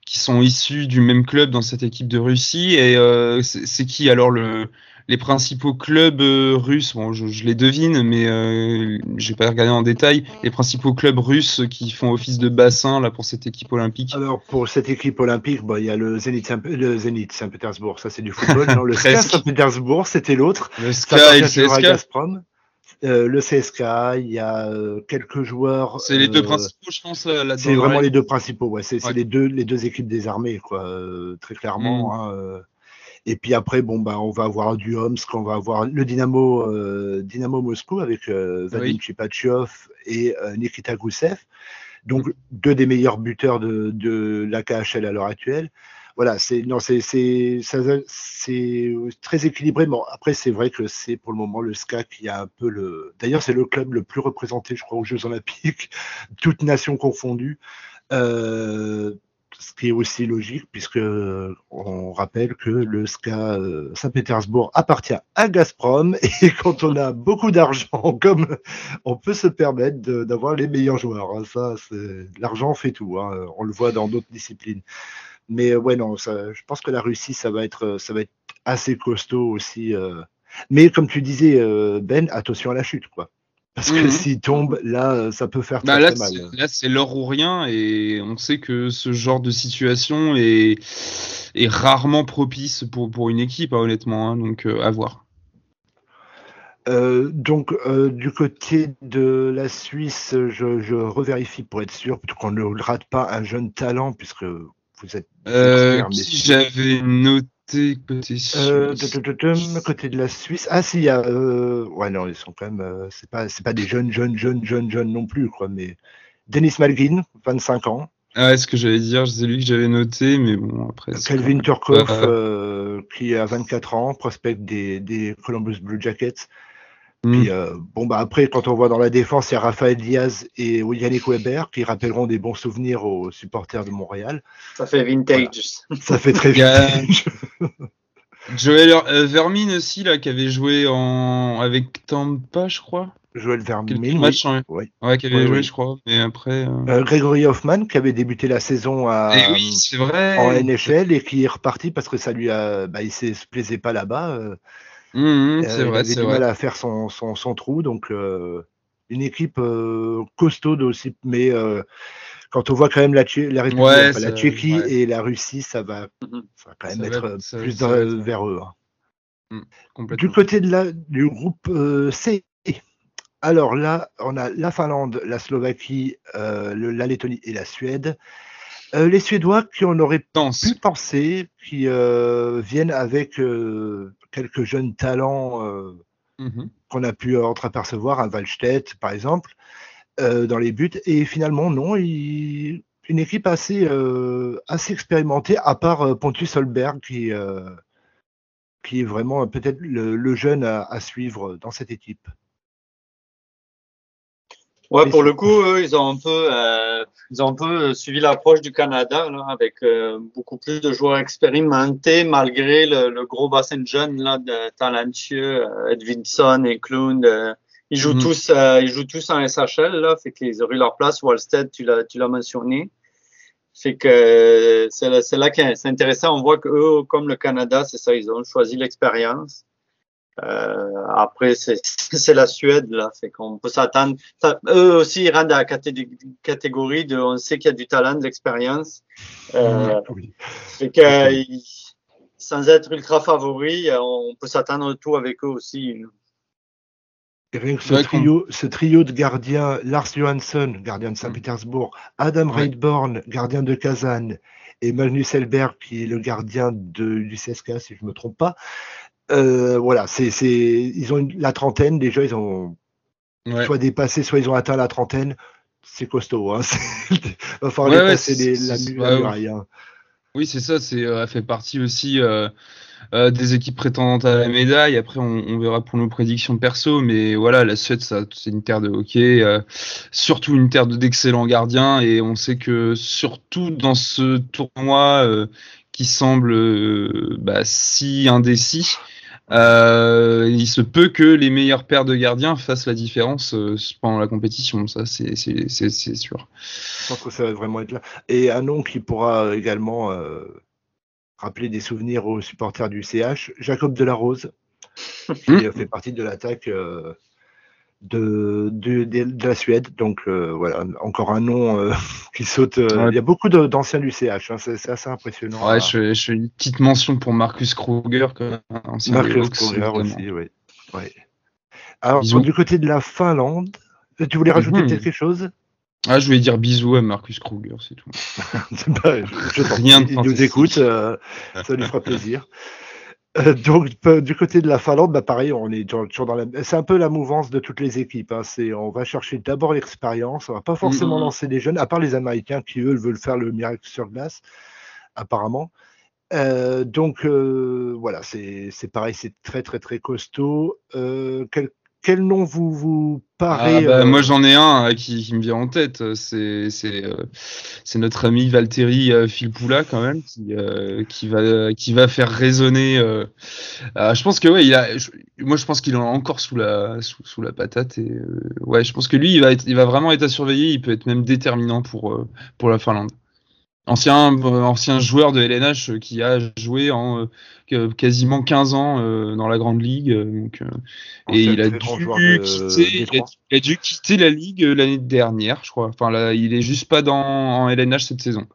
E: qui sont issus du même club dans cette équipe de Russie. Et euh, c'est qui alors le les principaux clubs euh, russes Bon, je, je les devine, mais euh, j'ai pas regardé en détail. Les principaux clubs russes qui font office de bassin là pour cette équipe olympique.
B: Alors, pour cette équipe olympique, bah, il y a le Zénith Saint- Saint-Pétersbourg, ça c'est du football. non, le
E: Presque.
B: Saint-Pétersbourg, c'était l'autre.
E: Le Sky et le CSK.
B: Euh, le CSK, il y a euh, quelques joueurs.
E: C'est les deux
B: euh,
E: principaux, je pense, là-.
B: C'est vraiment les deux principaux, ouais. C'est
E: Ouais.
B: les deux les deux équipes des armées, quoi, euh, très clairement.
E: Mm.
B: hein, euh. Et puis après, bon bah, on va avoir du Omsk, on va avoir le Dynamo euh, Dynamo Moscou avec euh, Vadim
E: Oui.
B: Et euh, Nikita Goussev, donc deux des meilleurs buteurs de, de la KHL à l'heure actuelle. Voilà, c'est non, c'est c'est ça- c'est très équilibré. Bon, après c'est vrai que c'est pour le moment le SCA qui a un peu le. D'ailleurs, c'est le club le plus représenté, je crois, aux Jeux Olympiques, toutes nations confondues. Euh, ce qui est aussi logique puisque euh, on rappelle que le SKA euh, Saint-Pétersbourg appartient à Gazprom et quand on a beaucoup d'argent, comme on peut se permettre d'avoir les meilleurs joueurs. Hein. ça, l'argent fait tout. Hein. on le voit dans d'autres disciplines. Mais ouais, non, ça, je pense que la Russie, ça va être, ça va être assez costaud aussi. Mais comme tu disais, Ben, attention à la chute, quoi. Parce que mhm. s'il tombe, là, ça peut faire bah, très, mal.
E: Là, c'est l'or ou rien, et on sait que ce genre de situation est, est rarement propice pour, pour une équipe, hein, honnêtement. Hein, donc, euh, à voir.
B: Euh, donc, euh, du côté de la Suisse, je, je revérifie pour être sûr qu'on ne rate pas un jeune talent, puisque vous êtes.
E: J'avais noté côté
B: euh, côté de la Suisse. Ah si, il y a. Euh, ouais non, ils sont quand même. Euh, c'est pas, c'est pas des jeunes, jeunes, jeunes, jeunes, jeunes non plus, quoi. Mais Denis Malgin, 25 ans.
E: Ah, est-ce que j'allais dire, c'est lui que j'avais noté, mais bon après.
B: Kelvin Turkov, qui a 24 ans, prospect des, des Columbus Blue Jackets. Puis, mm. euh, bon, bah après, quand on voit dans la défense, il y a Raphaël Diaz et Yannick Weber qui rappelleront des bons souvenirs aux supporters de Montréal.
F: Ça fait vintage.
B: Ça fait très vintage.
E: Joël euh, Vermin aussi, là, qui avait joué en... avec Tampa, je crois.
B: Joël Vermin,
E: match, oui. Ouais, qui avait joué, je crois. Mais après.
B: Euh... Grégory Hoffman, qui avait débuté la saison à,
E: eh oui, c'est vrai.
B: en NHL et qui est reparti parce que ça lui a, bah, il se plaisait pas là-bas.
E: Mmh, mmh, c'est
B: euh,
E: vrai,
B: il avait du mal à faire son, son, son trou, donc euh, une équipe euh, costaude aussi, mais quand on voit quand même la, la, République, la Tchéquie et la Russie, ça va, mmh ça va quand même être plus vers eux. Hein. du côté de la, du groupe C, alors là, on a la Finlande, la Slovaquie, le, la Lettonie et la Suède. les Suédois qui en auraient pu penser, qui viennent avec quelques jeunes talents euh, mmh qu'on a pu entreapercevoir, un Wallstedt par exemple, euh, dans les buts. Et finalement, non, une équipe assez, euh, assez expérimentée, à part Pontus Solberg qui, qui est vraiment peut-être le, jeune à, suivre dans cette équipe.
F: Ouais, pour le coup, ils ont un peu, euh, ils ont un peu suivi l'approche du Canada là, avec euh, beaucoup plus de joueurs expérimentés malgré le, le gros bassin de jeunes là, de talentueux, euh, Edvinson et Clune. Euh, ils jouent mhm. tous, ils jouent tous en SHL là, fait qu'ils auraient leur place. Wallstead, tu l'as, tu l'as mentionné. Fait que c'est, c'est là que c'est intéressant. On voit que eux, comme le Canada, c'est ça, ils ont choisi l'expérience. Euh, après, c'est la Suède, là. Fait qu'on peut s'attendre. Eux aussi, ils rentrent dans la catégorie de on sait qu'il y a du talent, de l'expérience. Euh, oui. Fait que, sans être ultra favori, on peut s'attendre tout avec eux aussi.
B: rien que ce, trio, ce trio de gardiens, Lars Johansson, gardien de Saint-Pétersbourg, Adam ouais. gardien de Kazan, et Magnus Elberg, qui est le gardien de, du CSK, si je ne me trompe pas, euh, voilà, c'est, ils ont la trentaine déjà, ils ont soit dépassé, soit ils ont atteint la trentaine. C'est costaud. Hein. Il va falloir dépasser la, muraille. Hein.
E: Oui, c'est ça. C'est euh, fait partie aussi euh, des équipes prétendantes à la médaille. Après, on, verra pour nos prédictions perso, mais voilà, la Suède, ça, c'est une terre de hockey, surtout une terre d'excellents gardiens, et on sait que surtout dans ce tournoi qui semble bah, si indécis. Euh, il se peut que les meilleurs paires de gardiens fassent la différence euh, pendant la compétition, ça c'est sûr.
B: Je pense que ça va vraiment être là. Et un nom qui pourra également euh, rappeler des souvenirs aux supporters du CH, Jacob Delarose, qui hmm. fait partie de l'attaque euh, de, de, de, la Suède. Donc euh, voilà, encore un nom euh, qui saute. Euh, il y a beaucoup d'anciens du CH, hein, c'est assez impressionnant.
E: Ouais, je, fais une petite mention pour Marcus Kruger.
B: Marcus Kruger aussi, oui. Ouais. Alors, du côté de la Finlande, tu voulais rajouter mhm. quelque chose?
E: Ah, je voulais dire bisous à Marcus Kruger, c'est tout.
B: pas, je, je Rien il nous écoute, ça lui fera plaisir. Euh, donc du côté de la Finlande, bah pareil, on est toujours dans la. C'est un peu la mouvance de toutes les équipes. Hein. C'est, on va chercher d'abord l'expérience. On va pas forcément lancer des jeunes, à part les Américains qui eux veulent faire le miracle sur glace, apparemment. Euh, donc euh, voilà, c'est, c'est pareil, c'est très très très costaud. quel nom vous vous
E: Ah,
B: paraît
E: bah,
B: euh,
E: Moi, j'en ai un euh, qui, qui me vient en tête. C'est c'est euh, c'est notre ami Valtteri euh, Filppula quand même qui euh, qui va qui va faire résonner. euh, euh, je pense que ouais, il a. je- moi, je pense qu'il en a encore sous la sous, sous la patate et euh, ouais, je pense que lui, il va être, il va vraiment être à surveiller. Il peut être même déterminant pour euh, pour la Finlande. Ancien euh, ancien joueur de LNH euh, qui a joué en euh, quasiment 15 ans euh, dans la grande ligue. donc, euh, et il a dû quitter, il a, il dû quitter la ligue l'année dernière, je crois. Enfin, là, il est juste pas dans en LNH cette saison.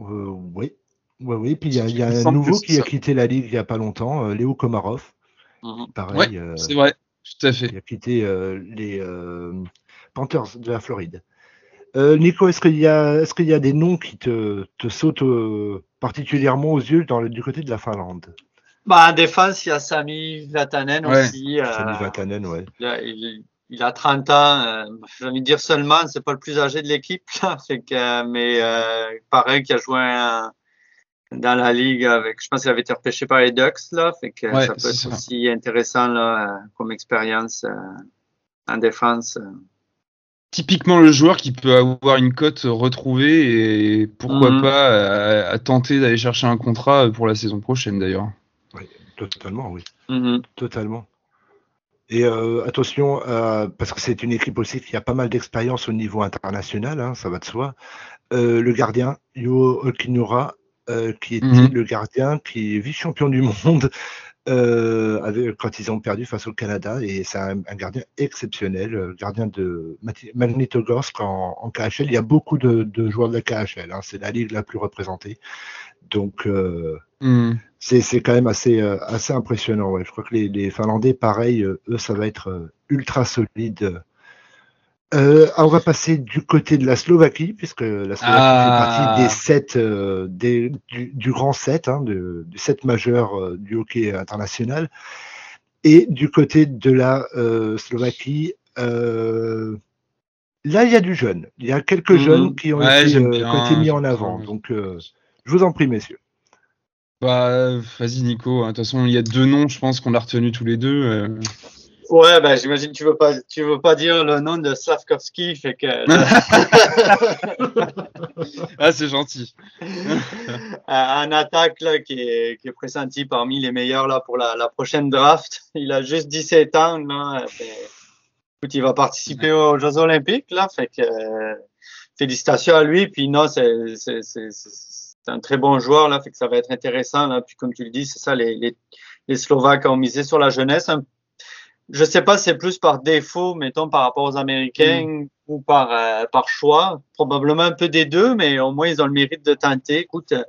B: euh, oui. Oui, oui. Puis il y a, il y a
E: Il me
B: un nouveau qui a quitté la ligue il y a pas longtemps, euh, Léo Komarov.
F: Mhm.
B: Pareil,
E: Ouais,
B: euh,
E: C'est vrai, tout à fait.
B: qui a quitté euh, les euh, Panthers de la Floride. Euh, Nico, est-ce qu'il y a, y des noms qui te, te sautent euh, particulièrement aux yeux dans le- du côté de la Finlande?
F: Bah, en défense, il y a Sami Vatanen
E: Ouais,
F: aussi. euh,
B: Sami Vatanen, ouais.
F: il, a, il- il a 30 ans. euh, J'ai envie de dire seulement, c'est pas le plus âgé de l'équipe. euh, mais euh, pareil, qui a joué un- dans la ligue avec. Je pense qu'il avait été repêché par les Ducks. Là, fait que
E: Ouais,
F: ça peut être
E: ça.
F: aussi intéressant là, euh, comme expérience euh, en défense. Euh.
E: Typiquement le joueur qui peut avoir une cote retrouvée et pourquoi
F: Mhm.
E: pas à, à tenter d'aller chercher un contrat pour la saison prochaine d'ailleurs.
B: Totalement, oui.
F: Mhm.
B: Totalement. Et euh, attention, euh, parce que c'est une équipe aussi qui a pas mal d'expérience au niveau international, hein, ça va de soi. Euh, le gardien, Yo Okinura, euh, qui était
E: Mhm.
B: le gardien qui est vice-champion du monde euh, avec- quand ils ont perdu face au Canada. Et c'est un, un gardien exceptionnel, euh, gardien de Magnitogorsk en, en KHL. Il y a beaucoup de, de joueurs de la KHL, hein, c'est la ligue la plus représentée. Donc, euh,
E: Hmm.
B: c'est quand même assez, euh, assez impressionnant. Ouais. Je crois que les, les Finlandais, pareil, eux, ça va être ultra solide. Euh, on va passer du côté de la Slovaquie, puisque la Slovaquie
E: Ah.
B: fait partie des sept, euh, des, du, du grand 7, hein, de, du 7 majeur euh, du hockey international. Et du côté de la Slovaquie, là, il y a du jeune. Il y a quelques
F: Mhm.
B: jeunes qui ont,
E: Ouais,
B: été,
E: j'aime
B: qui
E: bien,
B: ont été mis en avant. Donc, je vous en prie, messieurs.
E: Bah vas-y Nico, de toute façon il y a deux noms je pense qu'on a retenu tous les deux. Euh.
F: Ouais, ben j'imagine tu veux pas, tu veux pas dire le nom de Slavkovski, fait que
E: Ah c'est gentil.
F: un attaque là, qui, est, qui est pressenti parmi les meilleurs là, pour la, la prochaine draft. Il a juste 17 ans. Là, fait- écoute, il va participer aux Jeux Olympiques. Là, fait que, euh, félicitations à lui. Puis non, c'est c'est- c'est- c'est un très bon joueur. Là, fait que ça va être intéressant. Là. Puis comme tu le dis, c'est ça, les, les, les Slovaques ont misé sur la jeunesse. Un- je sais pas, c'est plus par défaut, mettons, par rapport aux Américains ou par, euh, par choix. Probablement un peu des deux, mais au moins ils ont le mérite de tenter. Écoute, euh,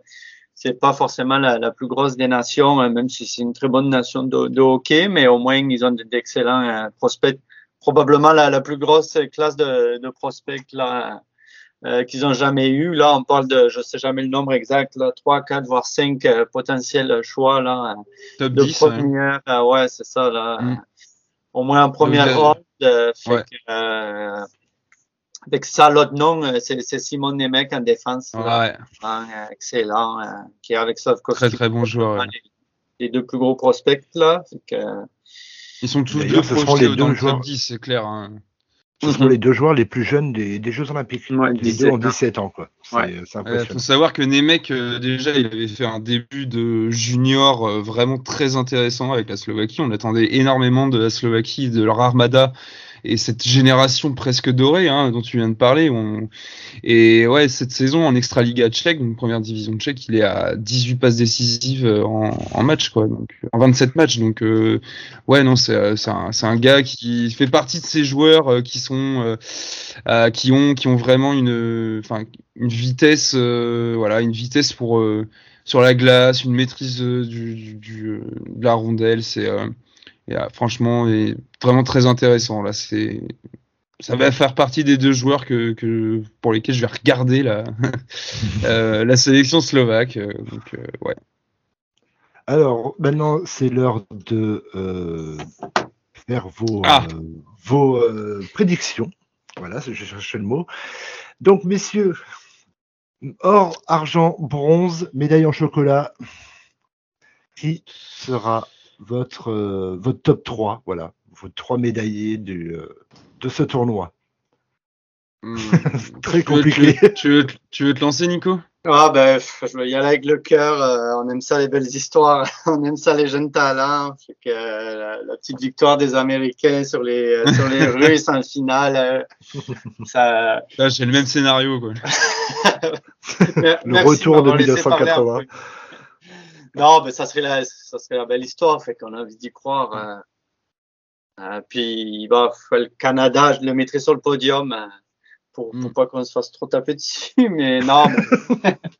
F: c'est pas forcément la, la plus grosse des nations, euh, même si c'est une très bonne nation de, de hockey, mais au moins ils ont de- d'excellents euh, prospects. Probablement la, la plus grosse classe de, de prospects là, euh, qu'ils ont jamais eu. Là, on parle de, je sais jamais le nombre exact, là, 3, 4, voire 5 euh, potentiels choix là,
E: Top
F: de
E: 10. ouais.
F: première. euh, ouais, c'est ça. Là,
E: Mm.
F: Au moins en première
E: Deuxième.
F: ronde. euh, fait
E: Ouais.
F: que, euh, que ça, l'autre nom, euh, c'est c'est Simon Nemec en défense. là.
E: Ouais,
F: Hein, euh, excellent, euh, qui est avec Slavkovski.
E: très très bon joueur. ouais.
F: Les, les deux plus gros prospects, là. Fait que, euh,
E: Ils sont tous deux projetés
B: les
E: dans
B: deux
E: le top 10 c'est clair. hein.
B: Ce sont les deux joueurs les plus jeunes des, des Jeux Olympiques.
F: Ouais,
B: les
F: 17
B: deux ont
F: ans.
B: 17 ans, quoi.
F: Ouais.
B: c'est
E: Euh,
B: impressionnant.
E: faut savoir que Nemec, euh, déjà, il avait fait un début de junior euh, vraiment très intéressant avec la Slovaquie. On attendait énormément de la Slovaquie, de leur armada et cette génération presque dorée hein, dont tu viens de parler. Et ouais, cette saison en Extraliga tchèque, donc première division tchèque, il est à 18 passes décisives euh, en, en match, quoi. Donc, en 27 matchs. Donc, euh, ouais, non, c'est euh, un, un gars qui fait partie de ces joueurs qui sont. qui ont qui ont vraiment une une vitesse voilà une vitesse pour sur la glace une maîtrise du, de la rondelle c'est et, euh, franchement et vraiment très intéressant là c'est ça va faire partie des deux joueurs que, que pour lesquels je vais regarder la euh, la sélection slovaque euh, donc euh, ouais
B: Alors, maintenant, c'est l'heure de euh, faire vos,
E: Ah.
B: vos prédictions. Voilà, je cherchais le mot. Donc, messieurs, or, argent, bronze, médaille en chocolat, qui sera votre, euh, votre top 3 Voilà. vos trois médaillés du, euh, de ce tournoi
E: Hmm.
B: Très
E: Tu veux-
B: compliqué.
E: Tu veux, tu veux- tu veux te lancer, Nico?
F: Ah ben, je vais y aller avec le cœur. euh, on aime ça les belles histoires, on aime ça les jeunes talents. Fait que euh, la, la petite victoire des Américains sur les euh, sur les Russes en finale, euh, ça.
E: Là, j'ai le même scénario. Quoi.
B: Le
F: merci
B: retour de
F: m'avoir laissé parler un
B: 1980.
F: Non, ben ça serait la ça serait la belle histoire. Fait qu'on a envie d'y croire. euh. Euh, puis bah, le Canada, je le mettrais sur le podium. euh, pour, pour
E: Mm.
F: pas qu'on se fasse trop taper dessus, mais non. mais-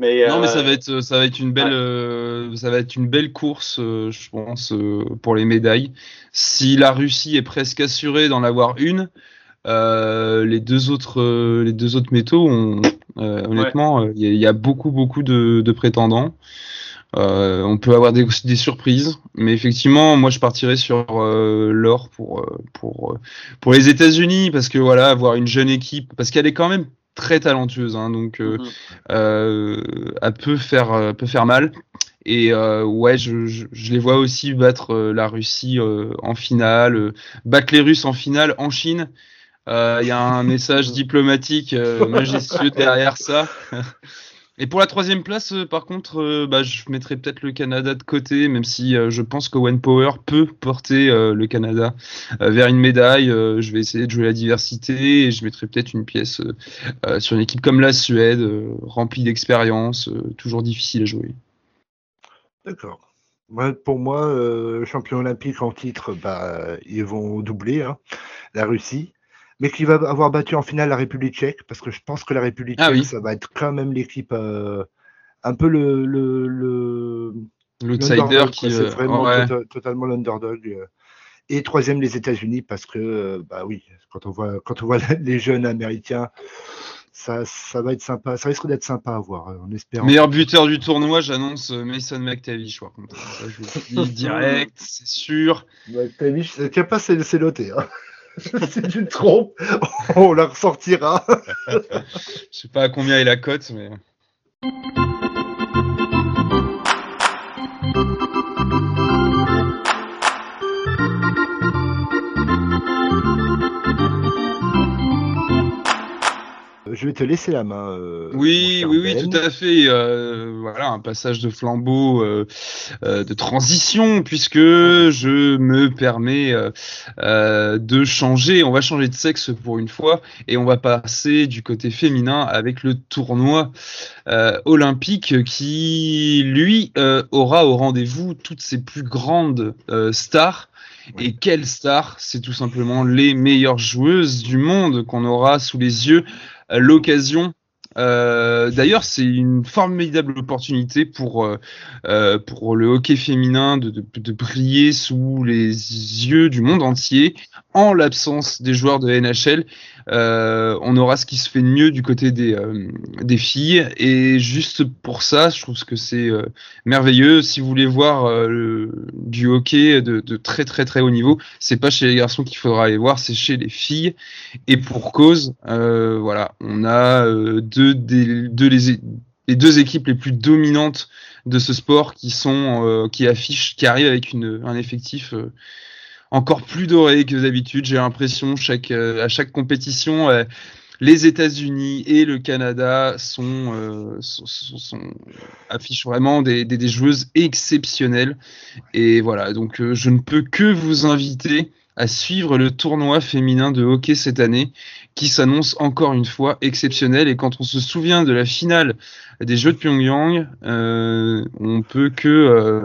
F: mais,
E: Non, mais ça va être, ça va être une belle,
F: ouais.
E: euh, ça va être une belle course, euh, je pense, pour les médailles. Si la Russie est presque assurée d'en avoir une, euh, les deux autres, euh, les deux autres métaux, ont, euh, honnêtement, il y, a- il y a beaucoup, beaucoup de, de prétendants. On peut avoir des, des surprises, mais effectivement, moi, je partirais sur l'or pour, pour, pour les États-Unis, parce que voilà, avoir une jeune équipe, parce qu'elle est quand même très talentueuse, hein, donc. euh, elle peut faire, peut faire mal. Et euh, ouais, je, je, je les vois aussi battre euh, la Russie euh, en finale, battre les Russes en finale en Chine. Euh, Il y a un message diplomatique euh, majestueux derrière ça. Et pour la troisième place, euh, par contre, bah, je mettrais peut-être le Canada de côté, même si euh, je pense que One Power peut porter euh, le Canada euh, vers une médaille. Je vais essayer de jouer la diversité et je mettrai peut-être une pièce sur une équipe comme la Suède, remplie d'expérience, toujours difficile à jouer.
B: D'accord. Pour moi, champion olympique en titre, bah, ils vont doubler hein, la Russie, mais qui va avoir battu en finale la République tchèque, parce que je pense que la République
E: Ah
B: tchèque,
E: oui.
B: ça va être quand même l'équipe, euh, un peu le, le, le
E: L'outsider
B: l'underdog,
E: qui.
B: C'est
E: euh,
B: vraiment
E: ouais.
B: tota- totalement l'underdog. euh. Et troisième, les États-Unis, parce que, bah oui, quand on voit, quand on voit les jeunes américains, ça, ça va être sympa, ça risque d'être sympa à voir, en espérant.
E: Meilleur buteur du tournoi, j'annonce Mason McTavish. Par contre, ça, je vous le dis direct, c'est sûr.
B: Je- Tiens pas, c'est noté. Hein. si tu te trompes, on la ressortira.
E: Je sais pas à combien est la cote, mais.
B: Je vais te laisser la main. euh,
E: Oui, oui, oui,
B: Ben.
E: tout à fait. Euh, voilà, un passage de flambeau euh, de transition, puisque je me permets de changer. On va changer de sexe pour une fois, et on va passer du côté féminin avec le tournoi olympique qui, lui, aura au rendez-vous toutes ses plus grandes stars. Et quelles stars? C'est tout simplement les meilleures joueuses du monde qu'on aura sous les yeux l'occasion. Euh, D'ailleurs, c'est une formidable opportunité pour, euh, euh, pour le hockey féminin de, de, de briller sous les yeux du monde entier en l'absence des joueurs de NHL. Euh, on aura ce qui se fait de mieux du côté des, euh, filles. Et juste pour ça, je trouve que c'est euh, merveilleux. Si vous voulez voir du hockey de, très très très haut niveau, c'est pas chez les garçons qu'il faudra aller voir, c'est chez les filles. Et pour cause, voilà, on a deux, les, deux équipes les plus dominantes de ce sport qui sont arrivent avec un effectif encore plus doré que d'habitude. J'ai l'impression chaque euh, à chaque compétition. euh, les États-Unis et le Canada sont, euh, sont, sont- sont- affichent vraiment des, des, des joueuses exceptionnelles. Et voilà, donc euh, je ne peux que vous inviter à suivre le tournoi féminin de hockey cette année, qui s'annonce encore une fois exceptionnel. Et quand on se souvient de la finale des Jeux de Pyongyang, euh, on peut que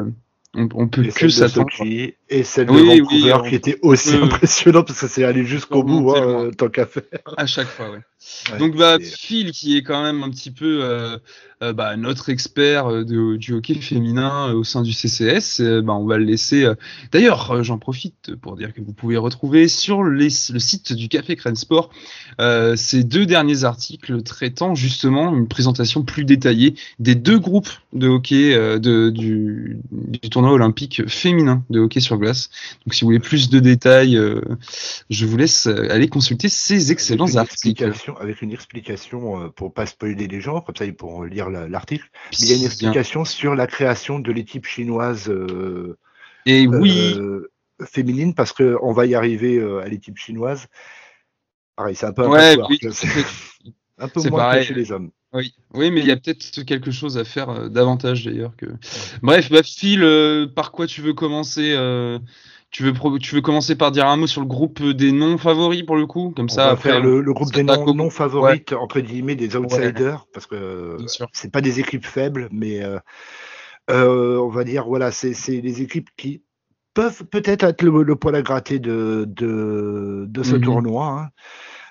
E: on, on peut
B: Et
E: que s'attendre.
B: Sochi et celle de
E: Oui, oui,
B: Vancouver qui était aussi
E: peut-
B: impressionnante parce que c'est allé jusqu'au bout, hein, euh, tant qu'à faire.
E: À chaque fois. Ouais, Donc bah Phil qui est quand même un petit peu euh, euh, bah, notre expert euh, de- du hockey féminin euh, au sein du CCS, euh, bah, on va le laisser. euh. D'ailleurs, euh, j'en profite pour dire que vous pouvez retrouver sur les- le site du Café Crène Sport euh, ces deux derniers articles traitant justement une présentation plus détaillée des deux groupes de hockey euh, de, du, du tournoi olympique féminin de hockey sur glace. Donc si vous voulez plus de détails, euh, je vous laisse euh, aller consulter ces excellents
B: avec
E: articles.
B: avec une explication euh, pour pas spoiler les gens, comme ça ils pourront lire la- l'article. Il y a une explication sur la création de l'équipe chinoise. euh,
E: Et oui,
B: euh, féminine parce qu'on va y arriver à l'équipe chinoise. Pareil, c'est un peu un
E: Ouais, oui,
B: un peu moins que
E: pareil.
B: chez les hommes.
E: Oui, oui, mais il y a peut-être quelque chose à faire euh, davantage d'ailleurs que. Bref, bah, Phil, euh, par quoi tu veux commencer euh, tu veux pro- tu veux commencer par dire un mot sur le groupe des non favoris pour le coup, comme
B: On
E: ça
B: va
E: après.
B: faire le, le groupe des non, favorites, entre guillemets, des outsiders, parce que c'est pas des équipes faibles, mais euh, euh, on va dire, voilà, c'est c'est des équipes qui peuvent peut-être être le, le poil à gratter de, de, de ce
E: Mhm.
B: tournoi. hein.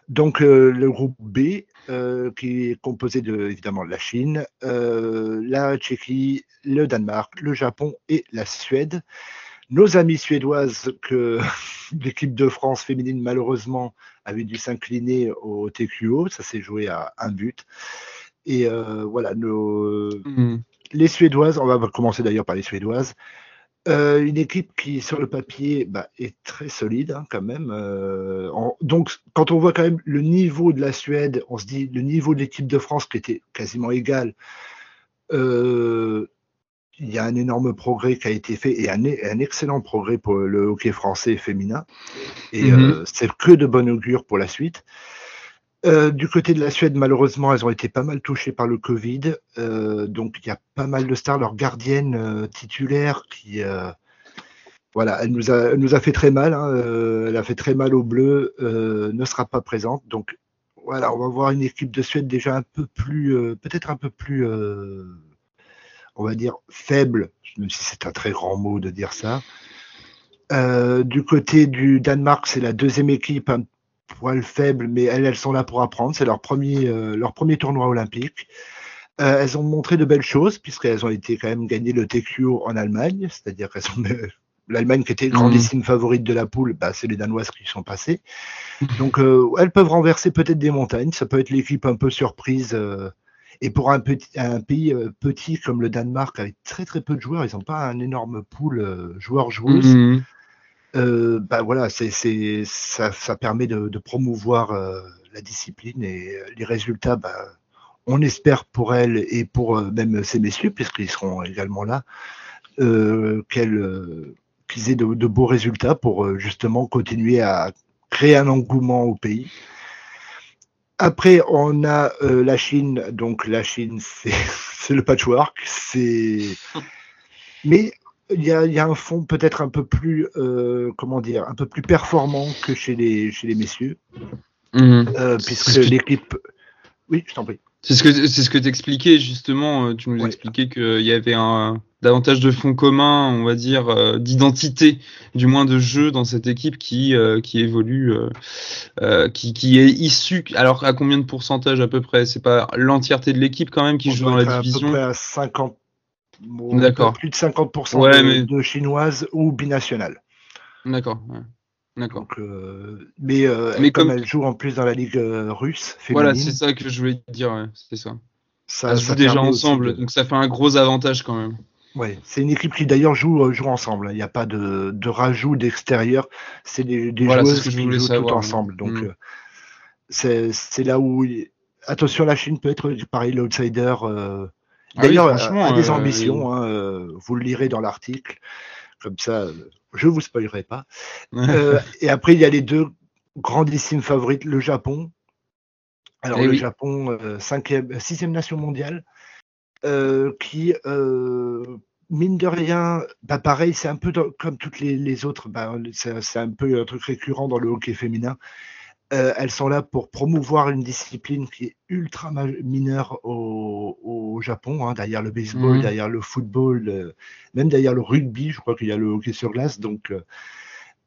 B: Donc, euh, le groupe B, euh, qui est composé de, évidemment de la Chine, euh, la Tchéquie, le Danemark, le Japon et la Suède. Nos amies suédoises, que l'équipe de France féminine, malheureusement, avait dû s'incliner au TQO. Ça s'est joué à un but. Et euh, voilà, nos,
E: Mhm.
B: les Suédoises, on va commencer d'ailleurs par les Suédoises. Euh, une équipe qui, sur le papier, bah, est très solide hein, quand même. Euh, en- donc, quand on voit quand même le niveau de la Suède, on se dit le niveau de l'équipe de France qui était quasiment égal. euh, il y a un énorme progrès qui a été fait et un, un excellent progrès pour le hockey français féminin. Et
E: Mhm.
B: euh, c'est que de bon augure pour la suite. Euh, du côté de la Suède, malheureusement, elles ont été pas mal touchées par le Covid. Euh, donc, il y a pas mal de stars. Leur gardienne euh, titulaire, qui, voilà, elle nous, a, fait très mal. hein, elle a fait très mal au bleu, ne sera pas présente. Donc, voilà, on va voir une équipe de Suède déjà un peu plus, peut-être un peu plus, on va dire, faible, même si c'est un très grand mot de dire ça. Du côté du Danemark, c'est la deuxième équipe, poil faible, mais elles, elles sont là pour apprendre. C'est leur premier, euh, leur premier tournoi olympique. Euh, elles ont montré de belles choses, puisqu'elles ont été quand même gagner le TQO en Allemagne, c'est-à-dire qu'elles sont l'Allemagne qui était grandissime favorite de la poule, bah, c'est les Danoises qui sont passées. Donc euh, elles peuvent renverser peut-être des montagnes, ça peut être l'équipe un peu surprise. euh, et pour un, petit, un pays euh, petit comme le Danemark, avec très très peu de joueurs, ils n'ont pas un énorme pool euh, joueurs-joueuses.
E: Mhm.
B: Euh, bah voilà, c'est, c'est, ça, ça permet de, de promouvoir euh, la discipline et euh, les résultats, bah, on espère pour elles et pour euh, même ces messieurs, puisqu'ils seront également là, euh, qu'elles, euh, qu'ils aient de, de beaux résultats pour euh, justement continuer à créer un engouement au pays. Après, on a euh, la Chine. Donc, la Chine, c'est, c'est le patchwork. C'est... Mais il y a, il y a un fond peut-être un peu plus, euh, comment dire, un peu plus performant que chez les, chez les messieurs,
E: Mhm.
B: euh, puisque l'équipe. Oui, je t'en prie.
E: C'est ce que c'est ce que t'expliquais justement. euh, Tu nous
B: Ouais.
E: expliquais qu'il y avait un davantage de fonds communs, on va dire, d'identité, du moins de jeu dans cette équipe qui euh, qui évolue, qui qui est issue. Alors à combien de pourcentage à peu près? C'est pas l'entièreté de l'équipe quand même qui
B: On
E: joue dans la
B: à peu
E: division?
B: près à 50. Bon,
E: D'accord.
B: Plus de 50%
E: Ouais,
B: de,
E: mais-
B: de chinoises ou binationales.
E: D'accord. ouais. D'accord.
B: Euh, mais euh,
E: Mais
B: comme,
E: comme-
B: elle joue en plus dans la ligue euh, russe féminine,
E: Voilà, c'est ça que je voulais dire. ouais, c'est ça.
B: ça,
E: Elles
B: ça
E: jouent déjà ensemble,
B: de-
E: donc ça fait un gros avantage quand même.
B: Ouais, c'est une équipe qui d'ailleurs joue, joue ensemble. Il n'y a pas de, de rajout d'extérieur. C'est des, des
E: Voilà,
B: joueuses
E: ce que je
B: qui jouent
E: savoir,
B: toutes
E: ouais.
B: ensemble. Donc
E: Mm.
B: euh, c'est c'est là où attention, la Chine peut être pareil l'outsider. Euh,
E: Ah oui,
B: D'ailleurs, a- des
E: euh,
B: ambitions. hein, euh, vous le lirez dans l'article. Comme ça, euh, je vous spoilerai pas. Et après, il y a les deux grandissimes favorites, le Japon. Alors,
E: Eh
B: le
E: oui.
B: Japon, cinquième, sixième nation mondiale, qui, mine de rien, bah pareil, c'est un peu dans- comme toutes les, les autres, bah, c'est c'est un peu un truc récurrent dans le hockey féminin. Euh, elles sont là pour promouvoir une discipline qui est ultra mineure au, au Japon, hein, derrière le baseball,
E: Mhm.
B: derrière le football, euh, même derrière le rugby, je crois qu'il y a le hockey sur glace. Donc, euh,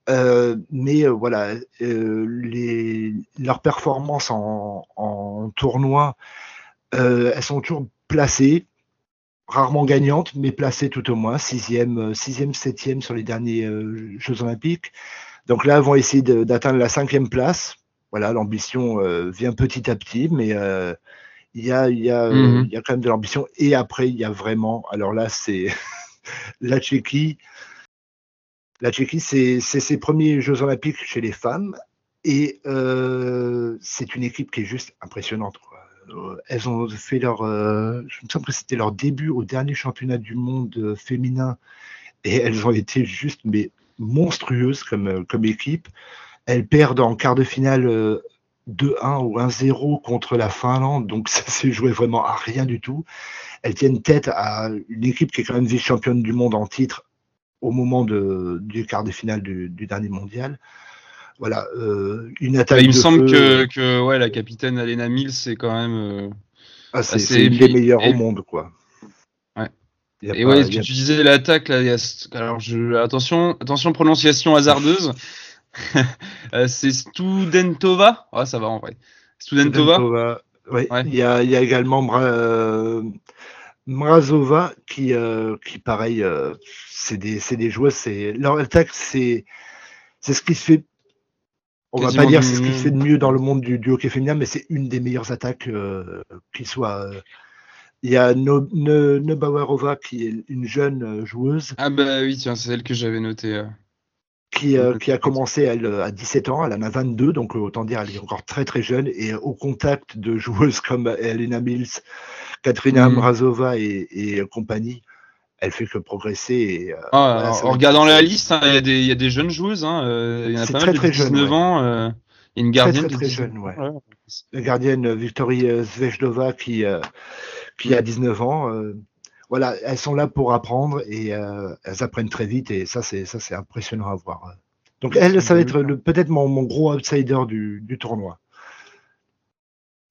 B: euh, mais euh, voilà, euh, les, leurs performances en, en tournoi, euh, elles sont toujours placées, rarement gagnantes, mais placées tout au moins, sixième, sixième, septième sur les derniers euh, Jeux Olympiques. Donc là, elles vont essayer d'atteindre la cinquième place. Voilà, l'ambition euh, vient petit à petit, mais euh, il y, a, il y, a, euh,
E: Mhm.
B: il y a quand même de l'ambition. Et après, il y a vraiment, alors là, c'est la Tchéquie. La Tchéquie, c'est ses premiers Jeux Olympiques chez les femmes. Et euh, c'est une équipe qui est juste impressionnante. quoi. Elles ont fait leur. euh, je me semble que c'était leur début au dernier championnat du monde féminin. Et elles ont été juste mais monstrueuse comme, comme équipe. Elles perdent en quart de finale 2-1 ou 1-0 contre la Finlande, donc ça s'est joué vraiment à rien du tout. Elles tiennent tête à une équipe qui est quand même vice-championne du monde en titre au moment de, du quart de finale du, du dernier mondial. Voilà, euh, une attaque.
E: Bah, il me semble
B: feu,
E: que, que ouais, la capitaine Alena Mills, c'est quand même. euh,
B: ah, c'est, une des meilleures au monde, quoi.
E: Ouais. Et
B: pas-
E: ouais,
B: a-
E: tu disais l'attaque là, il y a alors je attention, attention prononciation hasardeuse. Euh, c'est Studentova? Ça va en vrai. Studentova?
B: Ouais. Il, y a, il y a également Mra- euh, Mrazova qui, euh, qui pareil, c'est des, des joueuses. C'est, leur attaque, c'est, ce qui se fait. On va
E: Quasiment
B: pas dire c'est ce qui se fait de mieux dans le monde du, du hockey féminin, mais c'est une des meilleures attaques euh, qui soit. euh. Il y a no, Ne- Neubauerova qui est une jeune joueuse
E: Ah bah oui, tiens, c'est elle que j'avais noté.
B: Qui, euh, qui a commencé elle, euh, à 17 ans, elle en a 22, donc euh, autant dire elle est encore très très jeune et au contact de joueuses comme Elena Mills, Katrina
E: Mhm.
B: Mrazova et, et compagnie, elle fait que progresser. Et, euh,
E: Ah,
B: voilà,
E: en- regardant la liste, hein, il y, a des- il y a des jeunes joueuses. Hein, euh, il y en a pas
B: très,
E: mal de
B: très jeune,
E: 19
B: ouais.
E: ans. euh, y une
B: Très,
E: gardienne
B: très,
E: de
B: très
E: 19
B: jeune, ouais. La gardienne Victorie euh, Zvezdova qui, euh, qui a 19 ans. Euh, voilà, elles sont là pour apprendre et euh, elles apprennent très vite et ça c'est ça c'est impressionnant à voir. Donc elle, ça va être le- peut-être mon, mon gros outsider du, du tournoi.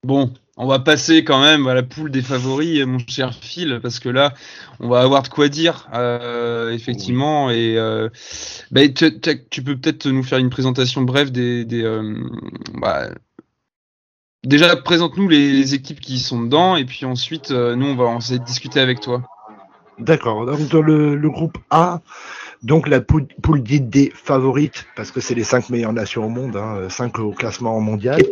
E: Bon, on va passer quand même à la poule des favoris, mon cher Phil, parce que là, on va avoir de quoi dire, euh, effectivement. Et euh, ben, tu, tu- tu peux peut-être nous faire une présentation brève des. des euh, bah, déjà, présente-nous les, les équipes qui sont dedans, et puis ensuite, euh, nous, on va essayer de discuter avec toi.
B: D'accord. Donc dans le, le groupe A, donc la poule, poule dite des favorites, parce que c'est les cinq meilleures nations au monde, hein, cinq au classement mondial.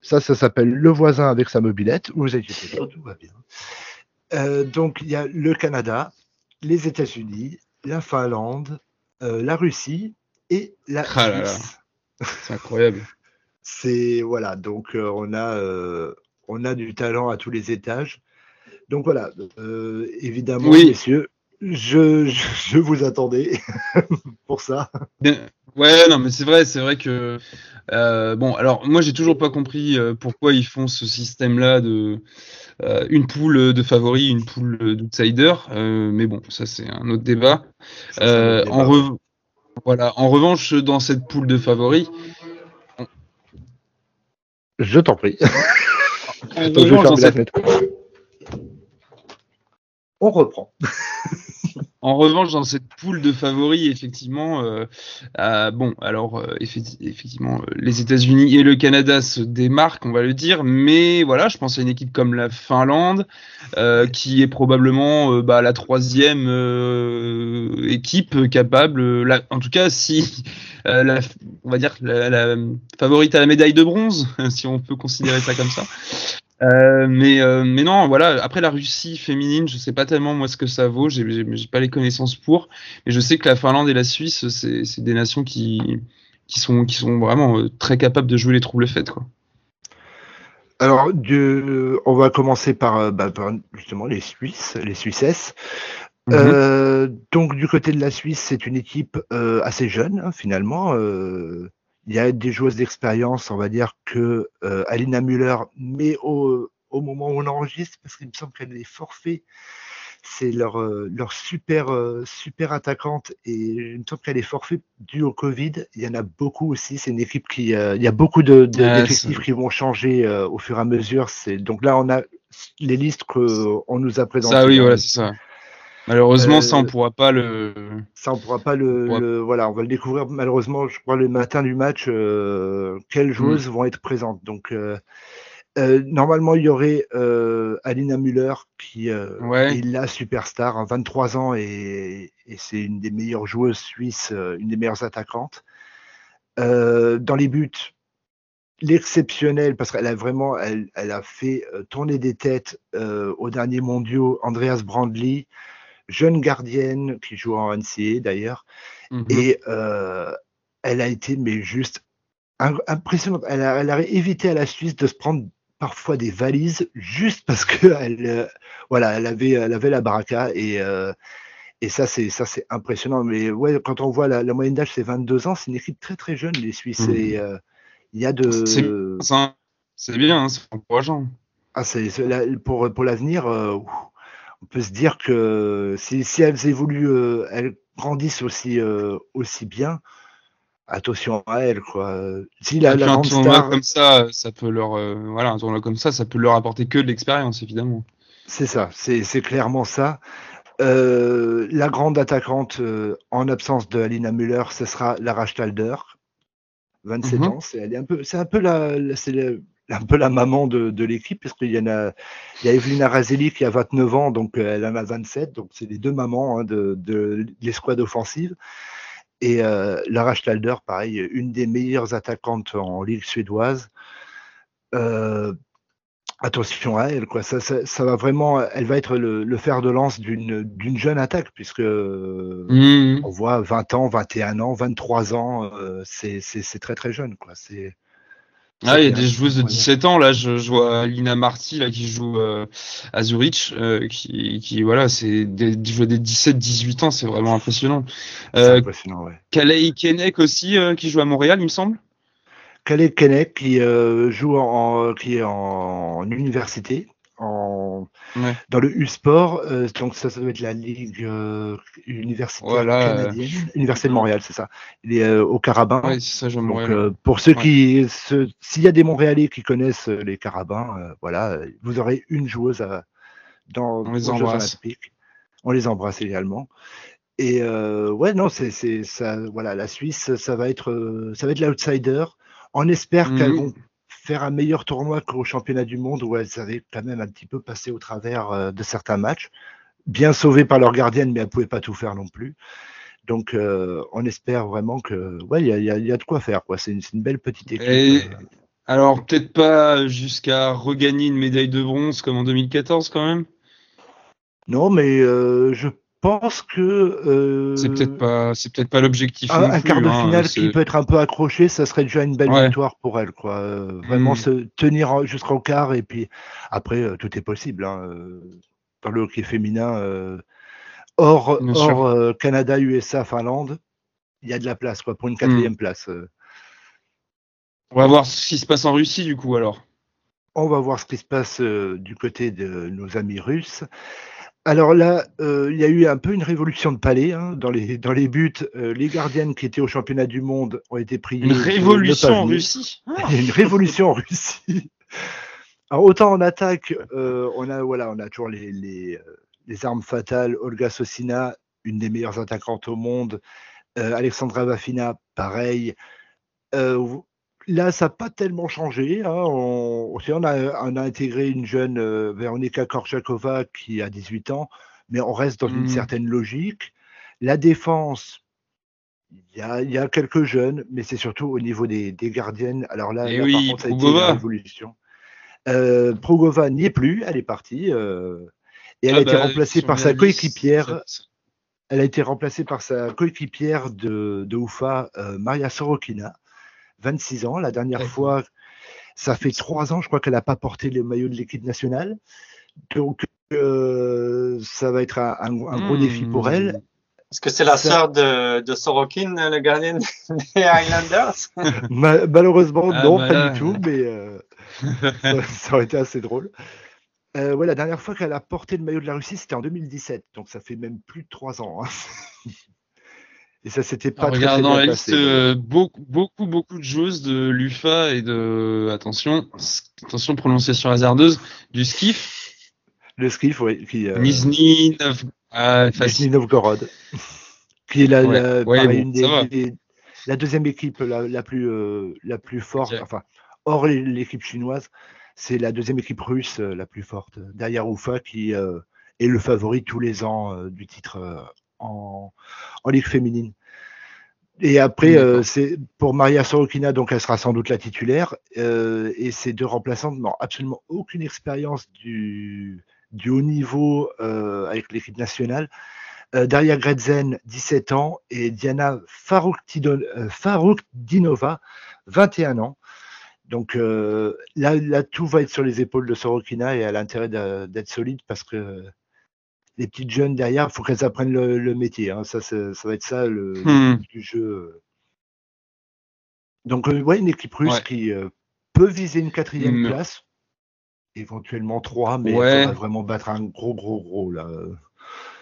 B: Ça, ça s'appelle le voisin avec sa mobilette. Vous inquiétez pas, tout va bien. Euh, donc il y a le Canada, les États-Unis, la Finlande, euh, la Russie et la
E: Ah.
B: Suisse.
E: C'est incroyable.
B: C'est voilà, donc euh, on a euh, on a du talent à tous les étages. Donc voilà, euh, évidemment,
E: Oui.
B: messieurs, je, je, je vous attendais pour ça.
E: Ouais, non, mais c'est vrai, c'est vrai que bon, alors moi j'ai toujours pas compris pourquoi ils font ce système-là de une poule de favoris, une poule d'outsiders, mais bon, ça c'est un autre débat.
B: Ça, c'est un débat.
E: en voilà, en revanche, dans cette poule de favoris,
B: Je t'en prie. je la fenêtre. On reprend.
E: En revanche, dans cette poule de favoris, effectivement, euh, euh, bon, alors euh, effecti- effectivement, les États-Unis et le Canada se démarquent, on va le dire, mais voilà, je pense à une équipe comme la Finlande, qui est probablement bah, la troisième équipe capable, en tout cas, si on va dire la favorite à la médaille de bronze, si on peut considérer ça comme ça. Euh, mais, euh, mais non, voilà. Après la Russie féminine, je sais pas tellement moi ce que ça vaut. J'ai j'ai- j'ai pas les connaissances pour, mais je sais que la Finlande et la Suisse, c'est c'est des nations qui qui sont qui sont vraiment euh, très capables de jouer les troubles faites quoi.
B: Alors, du- on va commencer par, euh, bah, par, justement les Suisses, les Suissesses.
E: Mhm.
B: Euh, donc du côté de la Suisse, c'est une équipe euh, assez jeune hein, finalement. Euh, il y a des joueuses d'expérience, on va dire que euh, Alina Müller, mais au, au moment où on enregistre, parce qu'il me semble qu'elle est forfait, c'est leur, euh, leur super euh, super attaquante et il me semble qu'elle est forfait due au Covid. Il y en a beaucoup aussi. C'est une équipe qui, euh, il y a beaucoup de, de- qui vont changer euh, au fur et à mesure. Donc là on a les listes qu'on nous a présentées.
E: Ça oui, voilà, c'est ça. Malheureusement,
B: Euh,
E: ça on pourra pas le.
B: ça, on pourra pas le,
E: Ouais.
B: le- voilà, on va le découvrir malheureusement, je crois le matin du match, euh,
E: Mm.
B: quelles joueuses vont être présentes. Donc, euh, normalement, il y aurait Alina Müller qui
E: Ouais.
B: est la superstar, hein, 23 ans et, et c'est une des meilleures joueuses suisses, une des meilleures attaquantes. Dans les buts, l'exceptionnel parce qu'elle a vraiment, elle, elle a fait tourner des têtes euh, aux derniers mondiaux. Andreas Brandley, jeune gardienne qui joue en NCA d'ailleurs,
E: Mhm.
B: et euh, elle a été mais juste impressionnante. Elle a, elle a évité à la Suisse de se prendre parfois des valises juste parce que elle, euh, voilà, elle avait, elle avait la baraka et euh, Et ça, c'est ça, c'est impressionnant. Mais ouais, quand on voit la, la moyenne d'âge, c'est 22 ans. C'est une équipe très très jeune, les Suisses.
E: Mhm.
B: Et euh, il y a de.
E: C'est bien, hein, c'est encourageant.
B: Ah, c'est pour pour l'avenir. On peut se dire que si, si elles évoluent, euh, elles grandissent aussi euh, aussi bien. Attention à elles, quoi. Si la,
E: puis
B: la
E: un tournoi
B: star,
E: comme ça, ça peut leur, euh, voilà, un tournoi comme ça, ça peut leur apporter que de l'expérience, évidemment.
B: c'est ça, c'est clairement ça. La grande attaquante en absence de Alina Müller, ce sera Lara Stalder, 27
E: Mhm.
B: ans. C'est un peu, c'est un peu la, la- c'est le- un peu la maman de, de l'équipe parce qu'il y en a, il y a Evelina Razeli qui a 29 ans, donc euh, elle en a 27, donc c'est les deux mamans hein, de, de l'escouade offensive. Et euh, Lara Stalder, pareil, une des meilleures attaquantes en ligue suédoise. Euh, attention à elle, quoi. Ça, ça, ça va vraiment, elle va être le, le fer de lance d'une jeune attaque, puisque
E: Mhm.
B: on voit 20 ans, 21 ans, 23 ans, euh, c'est très très jeune, quoi. C'est
E: Ah, il y a des joueuses de
B: Ouais.
E: 17 ans, là, je, je vois Lina Marty, là, qui joue euh, à Zurich, euh, qui, qui, voilà, c'est des, des joueurs des 17-18 ans, c'est vraiment impressionnant. Euh,
B: impressionnant, ouais.
E: Kalei Kenek aussi, euh, qui joue à Montréal, il me semble.
B: Calais Kennec qui euh, joue en, qui est en, en université, en,
E: Ouais.
B: dans le U-Sport, euh, donc ça, ça doit être la ligue euh, universitaire
E: Voilà, euh.
B: canadienne, Université de Montréal, c'est ça. Il est euh, au Carabin.
E: Ouais, c'est ça,
B: Donc,
E: Montréal.
B: euh, pour ceux
E: Ouais.
B: qui, s'il y a des Montréalais qui connaissent euh, les Carabins, voilà, vous aurez une joueuse à, dans
E: les
B: Jeux. Olympiques. On les embrasse également. Et ouais, non, c'est, ça, voilà, la Suisse, ça va être, ça va être l'outsider. On espère qu'elles
E: Mhm.
B: vont faire un meilleur tournoi qu'au championnat du monde où elles avaient quand même un petit peu passé au travers euh, de certains matchs. Bien sauvées par leur gardienne, mais elles pouvaient pas tout faire non plus. Donc, euh, on espère vraiment que, ouais, il y y a- il y a de quoi faire, quoi. C'est une, une belle petite équipe.
E: Et-
B: euh,
E: Alors, peut-être pas jusqu'à regagner une médaille de bronze comme en 2014, quand même?
B: Non, mais euh, je pense que euh,
E: C'est peut-être pas, c'est peut-être pas l'objectif.
B: un, quart de
E: hein,
B: finale qui peut être un peu accroché, ça serait déjà une belle
E: Ouais.
B: victoire pour elle, quoi. Euh, vraiment
E: Mm.
B: se tenir en- jusqu'au quart et puis après euh, tout est possible. hein, Dans le hockey féminin, hors, Canada, USA, Finlande, il y a de la place, quoi, pour une
E: Mm.
B: quatrième place.
E: On va voir ce qui se passe en Russie, du coup, alors.
B: On va voir ce qui se passe du côté de nos amis russes. Alors là, euh, il y a eu un peu une révolution de palais hein, dans, les, dans les buts. euh, les gardiennes qui étaient au championnat du monde ont été priées.
E: Une révolution en. Russie.
B: Il y a une révolution en Russie. Alors autant en attaque, euh, on a voilà, on a toujours les, les, les armes fatales. Olga Sosina, une des meilleures attaquantes au monde. Alexandra Vafina, pareil. Là, ça n'a pas tellement changé. hein. On, on a, on a intégré une jeune euh, Véronika Korchakova qui a 18 ans, mais on reste dans une
E: Mm.
B: certaine logique. La défense, il y a, il y a quelques jeunes, mais c'est surtout au niveau des, des gardiennes. Alors là,
E: oui,
B: par contre, ça a été la révolution. Euh, Progova n'y est plus, elle est partie. euh, et elle
E: Ah
B: a été
E: bah,
B: remplacée par sa coéquipière. Elle a été remplacée par sa coéquipière de, de UFA, euh, Maria Sorokina, 26 ans. La dernière fois, ça fait trois ans, je crois qu'elle n'a pas porté le maillot de l'équipe nationale. Donc, euh, ça va être un, un- gros
E: Hmm.
B: défi pour elle.
F: Est-ce que c'est la sœur de, de Sorokin, le gardien des Highlanders?
B: Ma- malheureusement,
E: Ah,
B: non,
E: bah
B: pas
E: là,
B: du tout, mais euh, ça, ça aurait été assez drôle. Euh, ouais, la dernière fois qu'elle a porté le maillot de la Russie, c'était en 2017, donc ça fait même plus de trois ans. hein. Et ça s'était pas
E: En
B: très, très
E: regardant
B: bien
E: la
B: passé.
E: liste, euh, beaucoup, beaucoup, beaucoup de joueuses de l'UFA et de, attention, attention, prononciation hasardeuse, du skiff,
B: Le skiff, oui, qui, euh,
E: Nizhny, ah.
B: Novgorod, qui est la,
E: Ouais.
B: la-
E: Ouais,
B: pareil,
E: bon,
B: une des,
E: ça va.
B: des- la deuxième équipe la, la plus, euh, la plus forte,
E: Ok.
B: enfin, hors l'équipe chinoise, c'est la deuxième équipe russe euh, la plus forte, derrière Ufa, qui est le favori tous les ans du titre en, en Ligue féminine. Et après, euh, c'est pour Maria Sorokina, donc elle sera sans doute la titulaire. euh, et ces deux remplaçantes n'ont absolument aucune expérience du, du haut niveau euh, avec l'équipe nationale. Euh, Daria Gredzen, 17 ans, et Diana Farouktido- euh, Faroukdinova, 21 ans. Donc euh, là, là, tout va être sur les épaules de Sorokina et elle a intérêt de- d'être solide parce que les petites jeunes derrière, il faut qu'elles apprennent le, métier. Hein. Ça, ça, va être ça le,
E: Hmm.
B: du jeu. Donc, euh, ouais, une équipe russe
E: Ouais.
B: qui euh, peut viser une quatrième
E: Hmm.
B: place, éventuellement trois, mais faudra vraiment battre un gros, gros, gros là.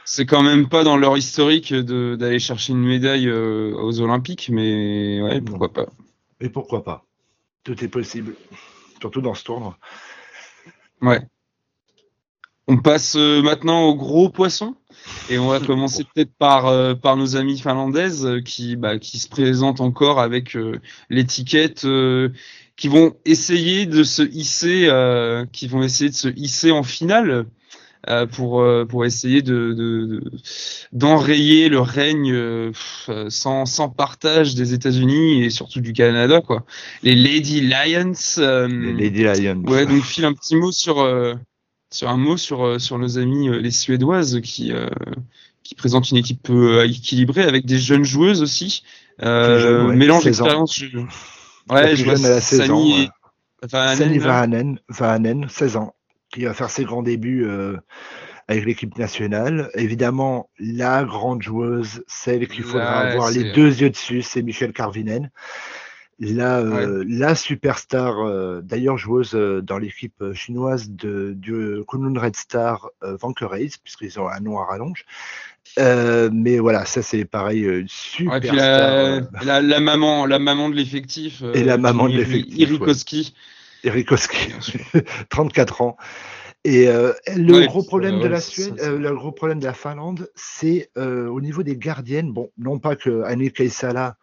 E: C'est quand même pas dans leur historique d'aller chercher une médaille euh, aux Olympiques, mais ouais, pourquoi pas.
B: Et pourquoi pas Tout est possible, surtout dans ce tournoi.
E: Ouais. On passe euh, maintenant au gros poisson et on va commencer peut-être par euh, par nos amis finlandaises euh, qui bah, qui se présentent encore avec euh, l'étiquette euh, qui vont essayer de se hisser euh, qui vont essayer de se hisser en finale euh, pour euh, pour essayer de de- de- d'enrayer le règne sans sans partage des États-Unis et surtout du Canada quoi. Les Lady Lions euh,
B: Les Lady Lions.
E: Ouais, donc file un petit mot sur euh, sur un mot sur euh, sur nos amis euh, les Suédoises qui euh, qui présentent une équipe équilibrée avec des jeunes joueuses aussi.
B: Ouais,
E: mélange
B: 16 ans.
E: d'expérience. je-
B: La
E: Ouais, je vois
B: jeune, elle a 16 ans,
E: Sani
B: ouais.
E: et- enfin,
B: Sani
E: Anen, là.
B: Vahanen, Vahanen, 16 ans, qui va faire ses grands débuts avec l'équipe nationale. Évidemment, la grande joueuse, celle qu'il faudra
E: Ouais,
B: avoir les deux yeux dessus, c'est Michel Karvinen. La, euh, la superstar, euh, d'ailleurs joueuse euh, dans l'équipe chinoise de, du Kunlun Red Star Vankereis, puisqu'ils ont un nom à rallonge. Euh, mais voilà, ça c'est pareil,
E: Ouais, puis la, la, la maman, la maman de l'effectif.
B: Et la maman de l'effectif,
E: Irikoski.
B: Erikoski, 34 ans. Et euh, le
E: Ouais,
B: gros problème de la Suède, euh, le gros problème de la Finlande, c'est au niveau des gardiennes. Bon, non pas que Annie Keisala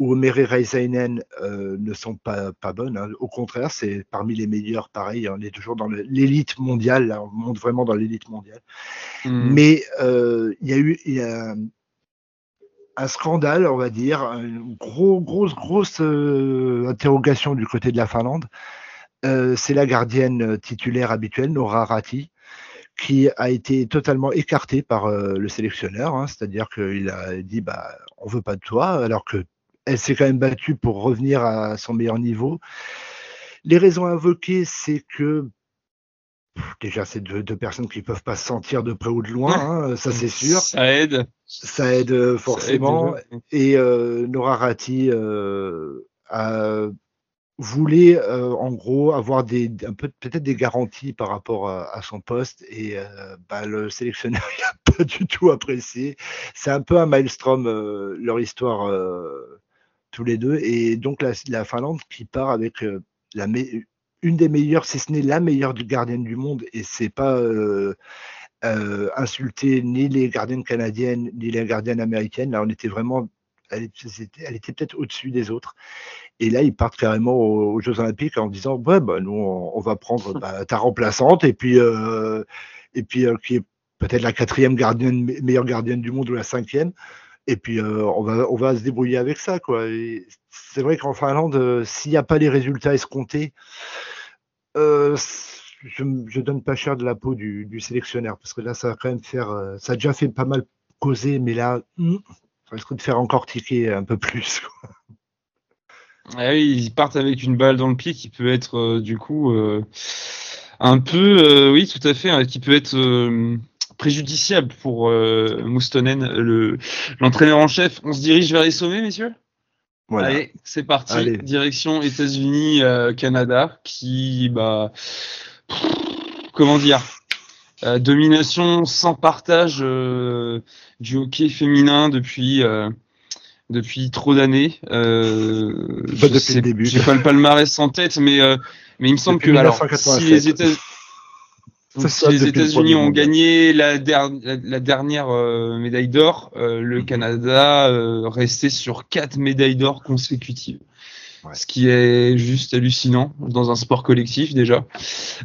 B: ou Meri Reisainen euh, ne sont pas, pas bonnes. hein. Au contraire, c'est parmi les meilleures. Pareil, on est toujours dans l'élite mondiale. Là, on monte vraiment dans l'élite mondiale.
E: Hmm.
B: Mais euh, il y a eu il y a un scandale, on va dire, une gros, grosse, grosse euh, interrogation du côté de la Finlande. C'est la gardienne titulaire habituelle, Nora Ratti, qui a été totalement écartée par euh, le sélectionneur. hein. C'est-à-dire qu'il a dit bah, on veut pas de toi, alors que elle s'est quand même battue pour revenir à son meilleur niveau. Les raisons invoquées, c'est que déjà, c'est deux, deux personnes qui peuvent pas se sentir de près ou de loin, hein, ça c'est sûr.
E: Ça aide.
B: Ça aide euh,
E: Ça aide
B: forcément. Et euh, Nora Ratti euh, a voulait euh, en gros avoir des un peu peut-être des garanties par rapport à, à son poste et bah, le sélectionneur il a pas du tout apprécié. C'est un peu un maelstrom leur histoire tous les deux et donc la, la Finlande qui part avec euh, la une des meilleures, si ce n'est la meilleure gardienne du monde et c'est pas euh, euh, insulter ni les gardiennes canadiennes ni les gardiennes américaines. Là, on était vraiment, elle était, c'était- elle était peut-être au-dessus des autres. Et là, ils partent carrément aux, aux Jeux Olympiques en disant ouais, bah, nous, on, on va prendre bah, ta remplaçante et puis euh, et puis qui est peut-être la quatrième gardienne, me- meilleure gardienne du monde ou la cinquième. Et puis euh, on va on va se débrouiller avec ça quoi. C'est vrai qu'en Finlande, euh, s'il n'y a pas les résultats escomptés, euh, je, je donne pas cher de la peau du, du sélectionneur parce que là, ça va quand même faire. ça a déjà fait pas mal causer, mais là, hmm, ça risque de faire encore tiquer un peu plus.
E: Ah oui, ils partent avec une balle dans le pied qui peut être du coup un peu, oui, tout à fait, hein, qui peut être préjudiciable pour euh, Moustonen, le l'entraîneur en chef. On se dirige vers les sommets, messieurs?
B: Voilà.
E: Allez, c'est parti.
B: Allez.
E: Direction États-Unis, euh, Canada, qui, bah, pff, comment dire, euh, domination sans partage euh, du hockey féminin depuis depuis trop d'années. Euh,
B: Pas depuis le début.
E: J'ai pas le palmarès en tête, mais euh, mais il me semble
B: Depuis
E: que alors,
B: 1987.
E: si les États Si les États-Unis ont gagné la, der- la, la dernière euh, médaille d'or, euh, le
B: Mhm.
E: Canada euh, restait sur quatre médailles d'or consécutives.
B: Ouais.
E: Ce qui est juste hallucinant dans un sport collectif déjà.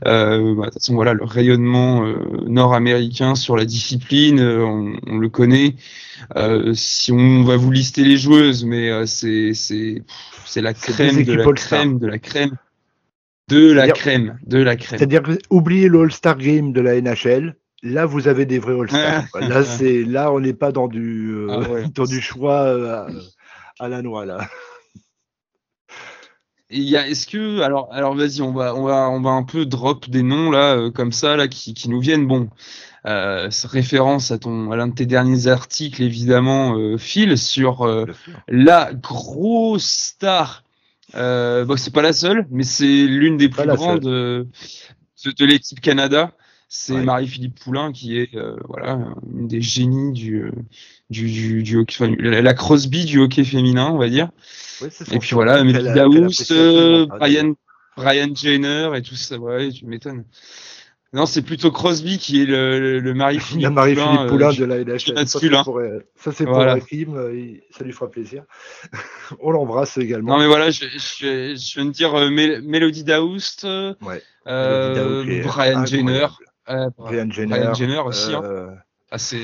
E: Euh, bah, de toute façon, voilà, le rayonnement euh, nord-américain sur la discipline, euh, on, on le connaît. Euh, si on va vous lister les joueuses, mais euh, c'est c'est la crème de la crème de la crème de la crème de la crème.
B: C'est-à-dire que oubliez le All-Star Game de la NHL. Là, vous avez des vrais All-Stars. quoi. là, c'est là, on n'est pas dans du euh,
E: Ah ouais.
B: dans du choix euh, à, la noix là.
E: Et il y a, est-ce que, alors, alors vas-y, on va, on va, on va un peu drop des noms là, euh, comme ça, là, qui, qui nous viennent. Bon, euh, référence à ton à l'un de tes derniers articles évidemment euh, Phil sur la grosse star euh, bon c'est pas la seule mais c'est l'une des plus grandes euh, de, de l'équipe Canada. C'est
B: Ouais.
E: Marie-Philippe Poulain qui est euh, voilà une des génies du euh, du, du, du hockey enfin, la, la Crosby du hockey féminin on va dire.
B: Ouais,
E: et puis voilà, Melody
B: apprécie
E: euh, Brian, Brian Jenner et tout ça, ouais, tu m'étonnes. Non, c'est plutôt Crosby qui est le, le, le Marie-Philippe
B: La Marie-Philippe
E: euh,
B: Poulain de la. Ça, c'est pour, euh, ça, c'est pour
E: Voilà.
B: Hakim, euh, il- ça lui fera plaisir. On l'embrasse également.
E: Non mais voilà, je, je, je viens de dire euh, Mel- Melody Daoust, euh,
B: Ouais.
E: euh,
B: Daoust
E: Brian. Jenner, euh,
B: Brian Jenner,
E: Brian Jenner aussi. hein.
B: euh,
E: Ah, c'est,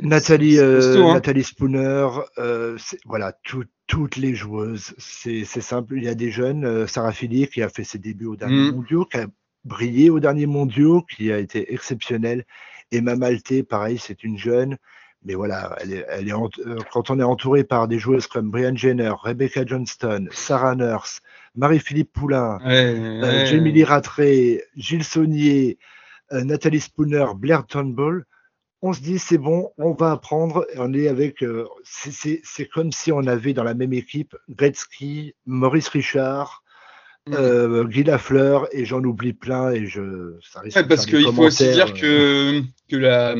B: Nathalie, euh,
E: costaud, hein.
B: Nathalie Spooner, euh, voilà, tout- toutes les joueuses. C'est simple. Il y a des jeunes, euh, Sarah Philly qui a fait ses débuts aux derniers
E: Mm.
B: mondiaux, qui a brillé aux derniers mondiaux, qui a été exceptionnelle. Emma Malté, pareil, c'est une jeune. Mais voilà, elle est, elle est ent- euh, quand on est entouré par des joueuses comme Brian Jenner, Rebecca Johnston, Sarah Nurse, Marie-Philippe Poulain,
E: Ouais,
B: euh,
E: ouais.
B: Jamie Lee Rattray, Gilles Saunier, euh, Nathalie Spooner, Blair Turnbull, on se dit c'est bon, on va apprendre. et On est avec, euh, c'est comme si on avait dans la même équipe Gretzky, Maurice Richard,
E: Mm.
B: euh, Guy Lafleur et j'en oublie plein et je. Ça risque
E: Ouais,
B: de
E: parce qu'il faut aussi dire que, que, la,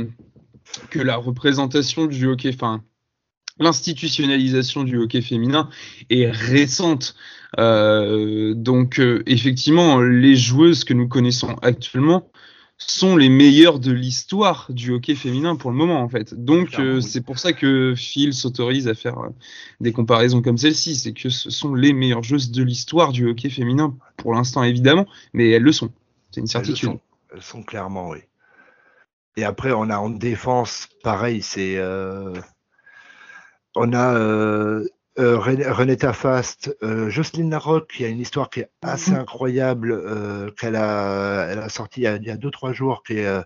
E: que la représentation du hockey, enfin, l'institutionnalisation du hockey féminin est récente. Euh, donc, euh, effectivement, les joueuses que nous connaissons actuellement sont les meilleures de l'histoire du hockey féminin pour le moment, en fait. Donc, euh, c'est pour ça que Phil s'autorise à faire euh, des comparaisons comme celle-ci. C'est que ce sont les meilleures joueuses de l'histoire du hockey féminin, pour l'instant, évidemment, mais elles le sont. C'est une
B: Elles le
E: certitude.
B: sont. Elles sont clairement, oui. Et après, on a en défense, pareil, c'est. euh, on a euh, Ren- Renetta Fast, euh, Jocelyne Larocque, qui a une histoire qui est assez incroyable, euh, qu'elle a, elle a sorti il y a, il y a deux, trois jours, qui est, euh,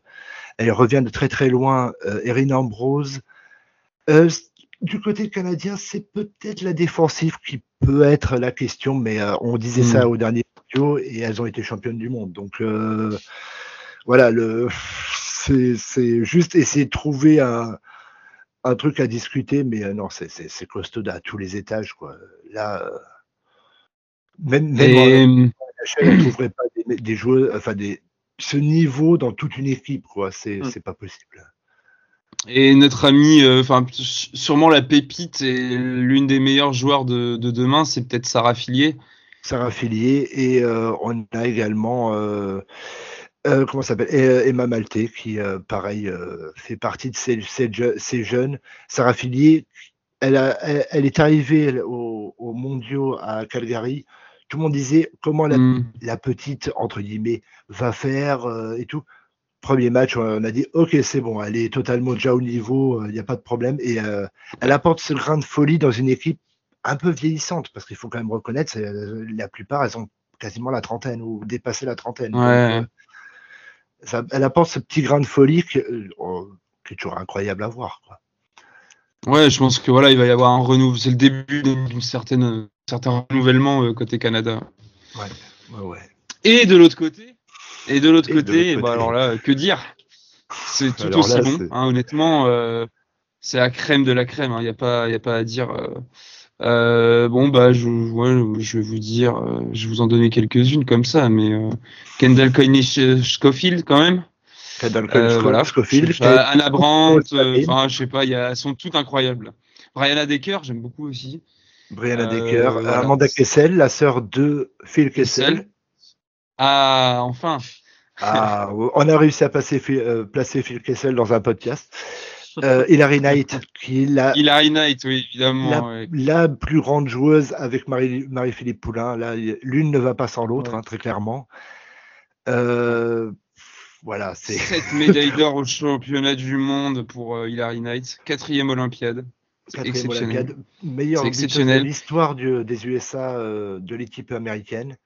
B: elle revient de très très loin, euh, Erin Ambrose. Du côté canadien, c'est peut-être la défensive qui peut être la question, mais on disait ça au dernier mondiaux et elles ont été championnes du monde. Donc voilà, le c'est c'est juste essayer de trouver un, un truc à discuter, mais euh, non, c'est costaud à tous les étages, quoi. Là, euh, même, même
E: Et,
B: en NHL, on ne trouverait pas des, des joueurs, enfin des ce niveau dans toute une équipe, quoi. C'est
F: Mm.
B: pas possible.
E: et notre ami, euh, enfin sûrement la pépite et l'une des meilleures joueurs de, de demain, c'est peut-être Sarah Filier.
B: Sarah Fillier et euh, on a également euh, euh, comment s'appelle? Euh, Emma Malté qui euh, pareil fait partie de ces, ces, je- ces jeunes. Sarah Fillier, elle, a, elle, elle est arrivée elle, au- aux mondiaux à Calgary. Tout le monde disait comment la,
E: Mm.
B: la petite entre guillemets va faire et tout. Premier match, on a dit ok c'est bon, elle est totalement déjà au niveau, il n'y a pas de problème et elle apporte ce grain de folie dans une équipe un peu vieillissante parce qu'il faut quand même reconnaître, la plupart elles ont quasiment la trentaine ou dépassé la trentaine.
E: Ouais.
B: Ça- elle apporte ce petit grain de folie que, euh, qui est toujours incroyable à voir. Quoi.
E: Ouais, je pense que voilà, il va y avoir un renouveau. C'est le début d'une certaine, certain renouvellement euh, côté Canada.
B: Ouais, ouais.
E: Et de l'autre côté, et de l'autre
B: de
E: côté, bah
B: côté.
E: alors là, que dire? C'est tout
B: Alors
E: aussi
B: là,
E: bon. hein, honnêtement, euh, c'est la crème de la crème. Il n'y a pas, y a pas à dire. euh. Euh, bon bah je, ouais, je vais vous dire, euh, je vais vous en donner quelques-unes comme ça, mais euh, Kendall Coyne Schofield quand même.
B: Kendall
E: Euh,
B: Sco-
E: voilà. Pas, Anna Brandt, euh, enfin je sais pas, y a, elles sont toutes incroyables. Brianna Decker, j'aime beaucoup aussi.
B: Brianna
E: Euh,
B: Decker,
E: voilà.
B: Amanda Kessel, la sœur de Phil Kessel.
E: Kessel. Ah enfin.
B: Ah, on a réussi à passer, placer Phil Kessel dans un podcast. Euh, Hilary Knight, qui est la,
E: Hilary Knight, oui évidemment.
B: la,
E: ouais.
B: la plus grande joueuse avec Marie- Marie-Philippe Poulain. Là, l'une ne va pas sans l'autre,
E: Ouais.
B: hein, très clairement. Euh, voilà, c'est
E: Sept médailles d'or au championnat du monde pour euh, Hilary Knight, quatrième Olympiade. C'est
B: quatrième
E: exceptionnel.
B: Olympiade,
E: C'est
B: buteuse de l'histoire du- des USA euh, de l'équipe américaine.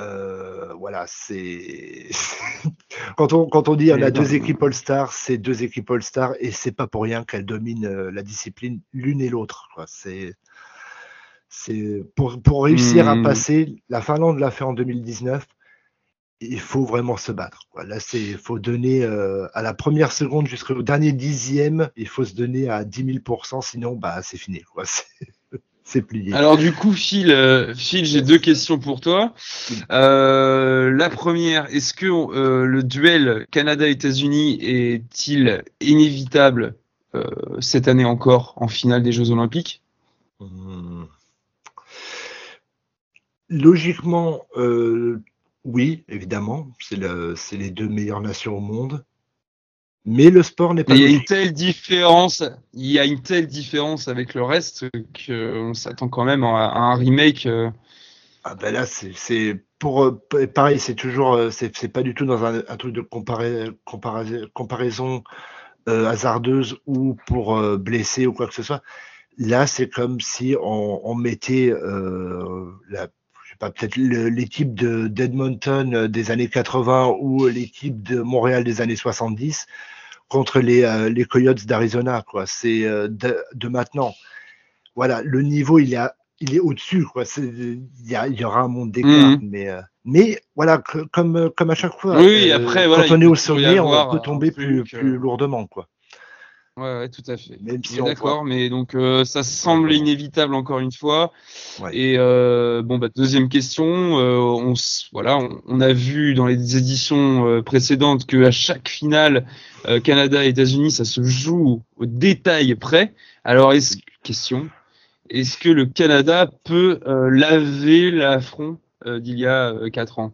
B: Euh, voilà, c'est quand on quand on dit on a deux équipes All-Star, c'est deux équipes All-Star et c'est pas pour rien qu'elles dominent euh, la discipline l'une et l'autre. C'est c'est pour pour réussir à
E: Hmm.
B: passer. La Finlande l'a fait en 2019 il faut vraiment se battre. Quoi. Là, c'est faut donner euh, à la première seconde jusqu'au dernier dixième, il faut se donner à 10 000% sinon bah c'est fini. Quoi. C'est plié.
E: Alors du coup, Phil, euh, Phil, j'ai deux questions pour toi. Euh, la première, est-ce que euh, le duel Canada-États-Unis est-il inévitable euh, cette année encore en finale des Jeux Olympiques?
B: Hmm. Logiquement, euh, oui, évidemment, c'est le, c'est les deux meilleures nations au monde. Mais le sport n'est pas.
E: Il y a une telle différence, il y a une telle différence avec le reste qu'on s'attend quand même à, un remake. euh,
B: Ah ben là, c'est, pour euh, pareil, c'est toujours, euh, c'est, c'est pas du tout dans un, un truc de comparé, comparé- comparaison euh, hasardeuse ou pour euh, blesser ou quoi que ce soit. Là, c'est comme si on, on mettait euh, la, pas, peut-être le- l'équipe de d'Edmonton euh, des années 80 ou l'équipe de Montréal des années 70 contre les, euh, les Coyotes d'Arizona, quoi. C'est euh, de, de maintenant. Voilà, le niveau, il il est au-dessus, quoi. Il y, a- il y aura un monde d'écart,
E: Mhm.
B: mais, euh, mais voilà, que- comme, euh, comme à chaque fois.
E: Oui, après, voilà,
B: quand on est au sommet, on peut tomber plus,
E: euh,
B: plus lourdement, quoi.
E: Ouais, ouais, tout à fait.
B: Même si
E: D'accord, mais donc euh, ça semble inévitable encore une fois.
B: Ouais.
E: Et euh, bon, bah, deuxième question, euh, on, voilà, on, on a vu dans les éditions précédentes que à chaque finale, Canada États-Unis, ça se joue au détail près. Alors, est-ce question, est-ce que le Canada peut laver l'affront d'il y a quatre ans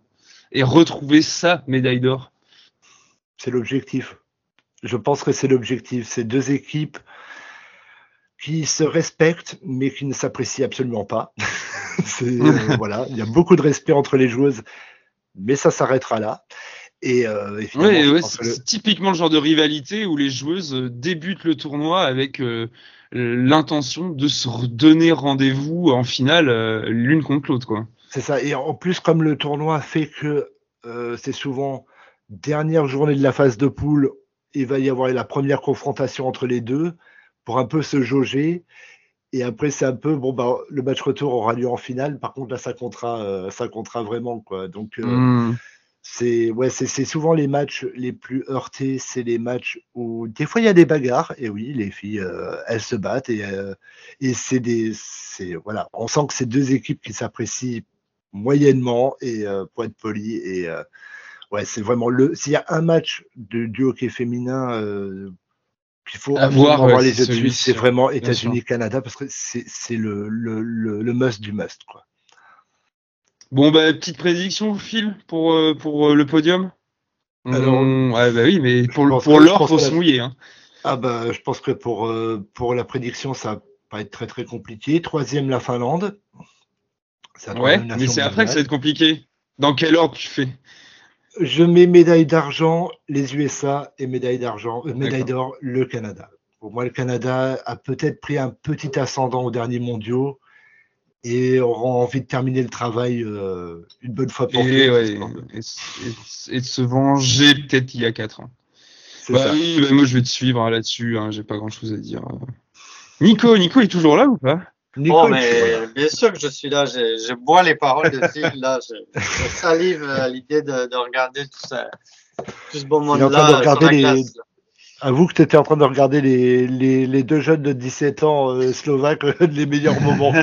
E: et retrouver sa médaille d'or?
B: C'est l'objectif. Je pense que c'est l'objectif. C'est deux équipes qui se respectent, mais qui ne s'apprécient absolument pas. Euh, voilà, il y a beaucoup de respect entre les joueuses, mais ça s'arrêtera là. Et euh,
E: Ouais, ouais, c'est
B: le-
E: typiquement le genre de rivalité où les joueuses euh, débutent le tournoi avec euh, l'intention de se donner rendez-vous en finale l'une contre l'autre, quoi.
B: c'est ça. Et en plus, comme le tournoi fait que c'est souvent dernière journée de la phase de poule, il va y avoir la première confrontation entre les deux pour un peu se jauger. Et après, c'est un peu, bon, bah, le match retour aura lieu en finale. Par contre, là, ça comptera, euh, ça comptera vraiment, quoi. Donc, euh,
E: Hmm.
B: c'est ouais, c'est c'est souvent les matchs les plus heurtés. C'est les matchs où des fois il y a des bagarres. Et oui, les filles, euh, elles se battent et et c'est des, voilà, on sent que c'est deux équipes qui s'apprécient moyennement et pour être poli et ouais, c'est vraiment le. S'il y a un match de, du hockey féminin euh, qu'il faut absolument
E: voir, ouais,
B: avoir les
E: c'est
B: yeux dessus,
E: celui-ci,
B: c'est vraiment
E: bien
B: États-Unis-Canada parce que c'est le, le, le, le must du must quoi.
E: Bon, bah, petite prédiction, Phil, pour, euh, pour euh, le podium?
B: Alors,
E: On- ouais, bah oui, mais pour, pour l'or, faut se mouiller. Hein.
B: Ah bah, je pense que pour, euh, pour la prédiction, ça va pas être très très compliqué. Troisième, la Finlande.
E: Ouais, mais c'est après que ça va être compliqué. Dans quel ordre tu fais?
B: Je mets médaille d'argent, les USA, et médaille d'argent, euh, médaille d'or, le Canada. Pour moi, le Canada a peut-être pris un petit ascendant aux derniers mondiaux et aura envie de terminer le travail euh, une bonne fois pour
E: et,
B: toutes.
E: ouais, et, et- et de se venger peut-être il y a 4 ans. Bah oui, bah moi je vais te suivre hein, là-dessus, hein, j'ai pas grand-chose à dire. Nico, Nico est toujours là ou pas?
B: Nico,
F: Oh, mais bien sûr que je suis là. Je, je bois les paroles de Phil. Là, je, je salive à l'idée de, de regarder tout, ça, tout ce beau
B: Il est en train de
F: monde-là la
B: les-. Avoue que tu étais en train de regarder les, les, les deux jeunes de 17 ans euh, slovaques, les meilleurs moments.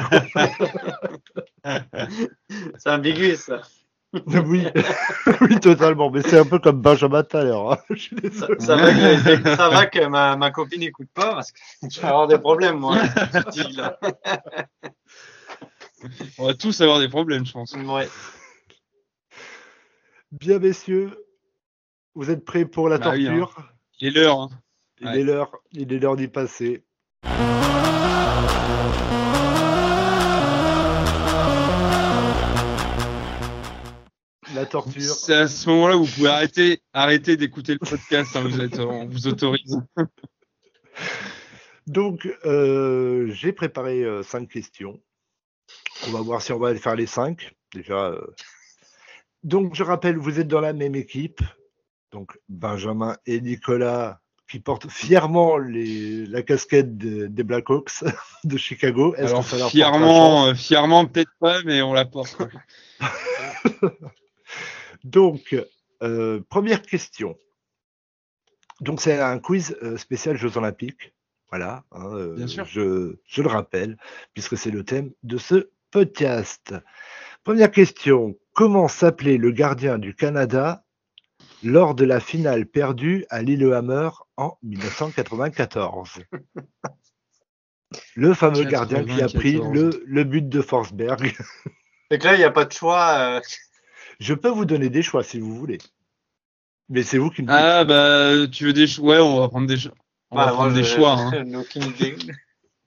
F: C'est ambigu, ça.
B: oui, oui, totalement. Mais c'est un peu comme Benjamin tout à l'heure. hein.
F: Ça, va que, ça va que ma, ma copine n'écoute pas parce que je vais avoir des problèmes, moi. Je dis, là.
E: On va tous avoir des problèmes, je pense.
F: Ouais.
B: Bien, messieurs, vous êtes prêts pour la
E: Bah oui,
B: torture?
E: Et l'heure, hein.
B: Il
E: Ouais.
B: est l'heure, il est l'heure d'y passer. Torture.
E: c'est à ce moment-là où vous pouvez arrêter, arrêter d'écouter le podcast, hein, vous êtes, on vous autorise.
B: Donc, euh, j'ai préparé euh, cinq questions. On va voir si on va faire les cinq. Déjà. euh. Donc, je rappelle, vous êtes dans la même équipe. Donc, Benjamin et Nicolas qui portent fièrement les, la casquette de- des Blackhawks de Chicago.
E: Alors
B: ça leur
E: fièrement, fièrement peut-être pas, mais on la porte.
B: Donc, euh, première question. Donc, c'est un quiz euh, spécial Jeux Olympiques. Voilà. hein, euh,
E: Bien sûr.
B: Je, je le rappelle, puisque c'est le thème de ce podcast. Première question. Comment s'appelait le gardien du Canada lors de la finale perdue à Lillehammer en 1994 Le fameux gardien qui a pris
E: 94.
B: le, le but de Forsberg.
F: C'est que là, il n'y a pas de choix. euh,
B: Je peux vous donner des choix si vous voulez. Mais c'est vous qui me dites.
E: Ah bah tu veux des choix Ouais, on va prendre des choix. On va
F: bah,
E: prendre des choix. Hein.
F: aucune idée.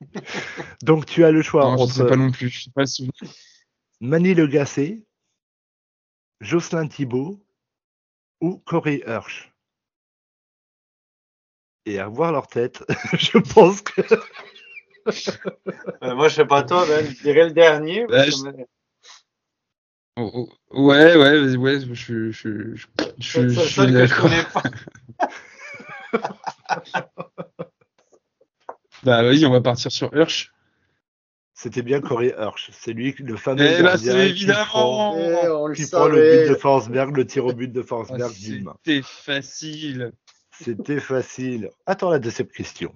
B: Donc tu as le choix
E: Non, je sais
B: entre
E: pas non plus. Je sais pas si-
B: Manny Le Gassé, Jocelyn Thibault ou Corey Hirsch. Et à voir leur tête, je pense que
F: Euh, moi, je sais pas toi, Ben. Je dirais le dernier.
E: Bah,
F: parce
E: je-
F: que-
E: Oh, oh, Ouais, ouais, vas-y, ouais, je suis, je, suis- je, je, je suis d'accord. Bah vas-y, on va partir sur Hirsch.
B: c'était bien Corey Hirsch. C'est lui, le fameux
E: Eh bah
B: gardien
E: c'est
B: qui prend,
E: évidemment.
F: Eh, on le
B: qui prend le but de Forsberg, le tir au but de
E: Ah,
B: Forsberg main.
E: C'était facile.
B: C'était facile. Attends la deuxième question.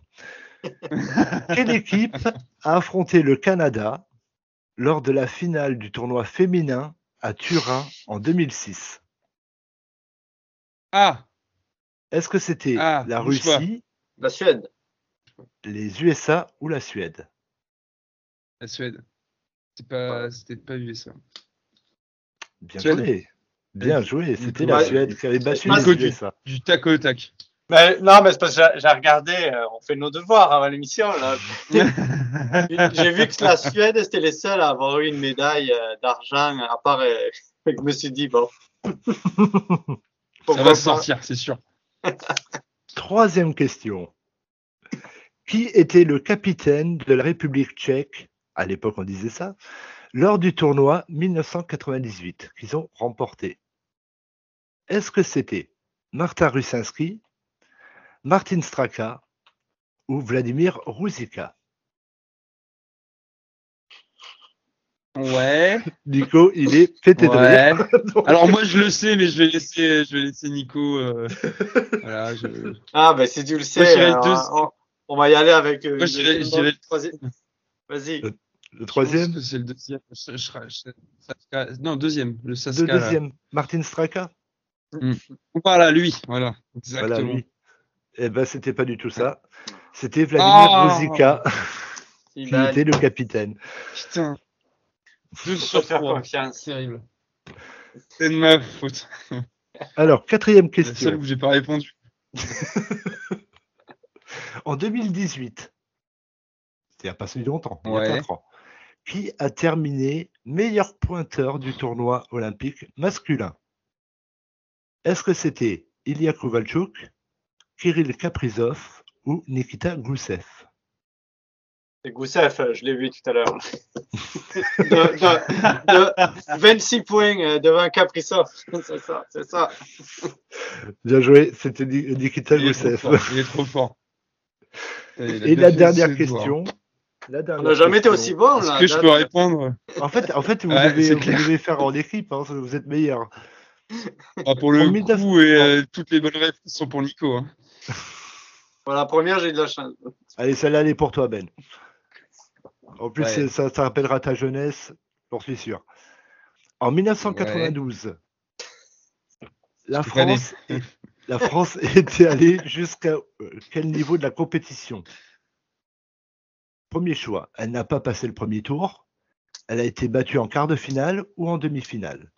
B: Quelle équipe a affronté le Canada lors de la finale du tournoi féminin à Turin en 2006
E: Ah,
B: Est-ce que c'était
E: Ah,
B: la. Russie,
F: La Suède.
B: les USA ou la Suède?
E: La Suède. C'était pas, c'était pas USA.
B: Bien
E: Suède.
B: joué. Bien joué. C'était
E: Ouais.
B: la Suède qui avait battu les. USA.
E: Du tac au tac.
F: Mais, non, mais c'est parce que j'ai- regardé, euh, on fait nos devoirs avant l'émission. J'ai vu que la Suède, c'était les seuls à avoir eu une médaille euh, d'argent, à part. euh, je me suis dit, bon.
E: Ça va
F: pas
E: sortir, c'est sûr.
B: Troisième question. Qui était le capitaine de la République tchèque, à l'époque on disait ça, lors du tournoi 1998 qu'ils ont remporté Est-ce que c'était Martin Rusinski, Martin Straka ou Vladimir Ruzika
E: Ouais.
B: Nico, il est pété de
E: Ouais.
B: rire. Donc,
E: Alors moi je le sais, mais je vais laisser, je vais laisser Nico. euh, voilà, je...
F: Ah, ben si tu le sais,
E: Moi, deux-
F: on, on va y aller avec. euh,
E: Moi, je dirais-
F: une
E: je dirais-
F: troisième. Vas-y.
B: Le
E: je
B: troisième
E: c'est le deuxième. Je- je- je- Saska- Non, deuxième. Le
B: Le
E: Saska. là.
B: deuxième, Martin Straka?
E: On parle à lui. Voilà.
B: Voilà,
E: Exactement.
B: lui. Eh ben, c'était pas du tout ça. C'était Vladimir
E: Oh
B: Ruzika
F: Il
B: qui était le capitaine.
E: Putain. Deux sur trois.
F: confiance.
E: Terrible. C'est de ma faute.
B: Alors, quatrième question.
E: où j'ai pas répondu.
B: En 2018, c'était il n'y a pas si longtemps, il y a
E: Ouais.
B: 4 ans, qui a terminé meilleur pointeur du tournoi olympique masculin? Est-ce que c'était Ilya Kovalchuk, Kirill Kaprizov ou Nikita Gusev
F: C'est Goussef, euh, je l'ai vu tout à l'heure. de, de- de 26 points euh, devant Kaprizov. C'est ça, c'est ça.
B: Bien joué, c'était Ni- Nikita
E: Il est. Il est trop fort.
B: Et la dernière question. la
F: On n'a jamais été aussi bon.
E: Est-ce que je peux répondre?
B: En fait, en fait vous,
E: Ouais,
B: devez, vous devez faire en équipe, hein, vous êtes meilleur.
E: Ah, Pour le
B: En
E: coup,
B: 1900.
E: et euh, toutes les bonnes réponses sont pour Nico. hein.
F: Pour la première, j'ai eu de la chance.
B: Allez, celle-là, elle est pour toi, Ben. En plus,
E: Ouais.
B: ça, ça rappellera ta jeunesse, j'en suis sûr. En 1992, la,
E: Je peux caler.
B: France, est- la France était allée jusqu'à euh, quel niveau de la compétition? Premier choix, elle n'a pas passé le premier tour. Elle a été battue en quart de finale ou en demi-finale?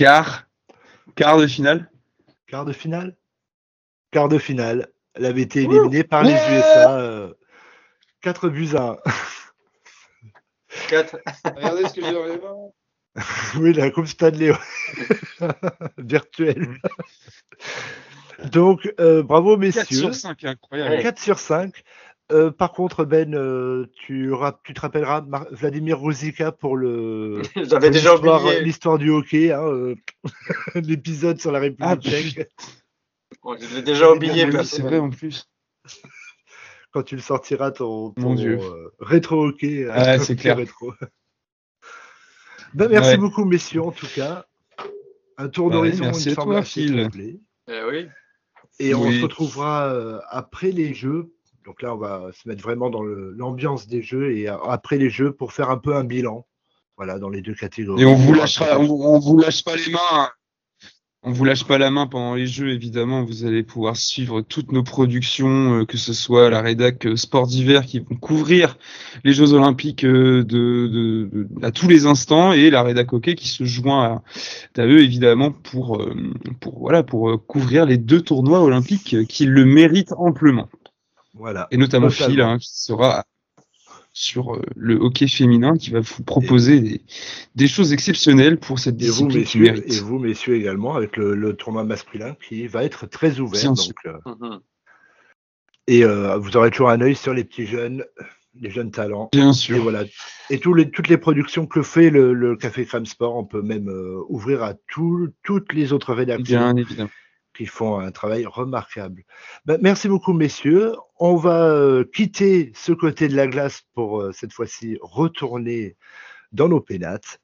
E: Quart. Quart de finale.
B: Quart de finale Quart de finale. Elle avait été éliminée par les USA. euh, 4 buts à 1.
F: Quatre.
E: Regardez ce que j'ai dans les mains.
B: Oui, la Coupe Stanley ouais. virtuelle. Donc, euh, bravo
E: 4
B: messieurs.
E: sur 5, incroyable.
B: 4 sur 5. Euh, par contre, Ben, euh, tu, te rappelleras Mar- Vladimir Ruzika pour le
F: J'avais déjà
B: l'histoire-
F: oublié.
B: l'histoire du hockey, hein, euh, l'épisode sur la République
E: Ah,
B: tchèque.
F: Bon, je l'ai déjà oublié.
E: C'est vrai en plus.
B: quand tu le sortiras ton,
E: Mon Dieu.
B: euh, rétro hockey.
E: Ah, c'est clair.
B: rétro. Ben, merci
E: Ouais.
B: beaucoup, messieurs, en tout cas. Un tour
E: Ouais,
B: d'horizon, me
E: à
B: semble
E: toi, Phil.
F: Eh oui.
B: Et on se retrouvera euh, après les jeux. Donc là, on va se mettre vraiment dans l'ambiance des jeux et euh, après les jeux pour faire un peu un bilan. Voilà, dans les deux catégories.
E: Et on vous lâchera, on, vous lâche pas les mains. hein. On vous lâche pas la main pendant les jeux, évidemment. Vous allez pouvoir suivre toutes nos productions, euh, que ce soit la rédac euh, Sport d'hiver qui vont couvrir les Jeux Olympiques à tous les instants et la rédac hockey qui se joint à, eux, évidemment, pour, voilà, pour couvrir les deux tournois olympiques qui le méritent amplement.
B: Voilà.
E: Et notamment
B: Totalement.
E: Phil, hein, qui sera sur euh, le hockey féminin, qui va vous proposer des, des choses exceptionnelles pour cette
B: Et vous,
E: discipline qui
B: messieurs,
E: mérite.
B: et vous, messieurs également, avec le, le tournoi masculin qui va être très ouvert.
E: Bien
B: donc,
E: sûr.
B: euh,
F: Mhm.
B: et euh, vous aurez toujours un œil sur les petits jeunes, les jeunes talents.
E: Bien
B: Et
E: sûr.
B: voilà. Et les, toutes les productions que fait le, le Café Crème Sport, on peut même euh, ouvrir à tout- toutes les autres rédactions
E: Bien évidemment.
B: Qui font un travail remarquable. Ben, merci beaucoup, messieurs. On va euh, quitter ce côté de la glace pour euh, cette fois-ci retourner dans nos pénates.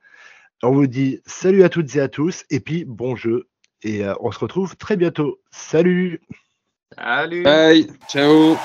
B: On vous dit salut à toutes et à tous et puis bon jeu. Et euh, on se retrouve très bientôt. Salut
F: Salut.
E: Bye. Ciao.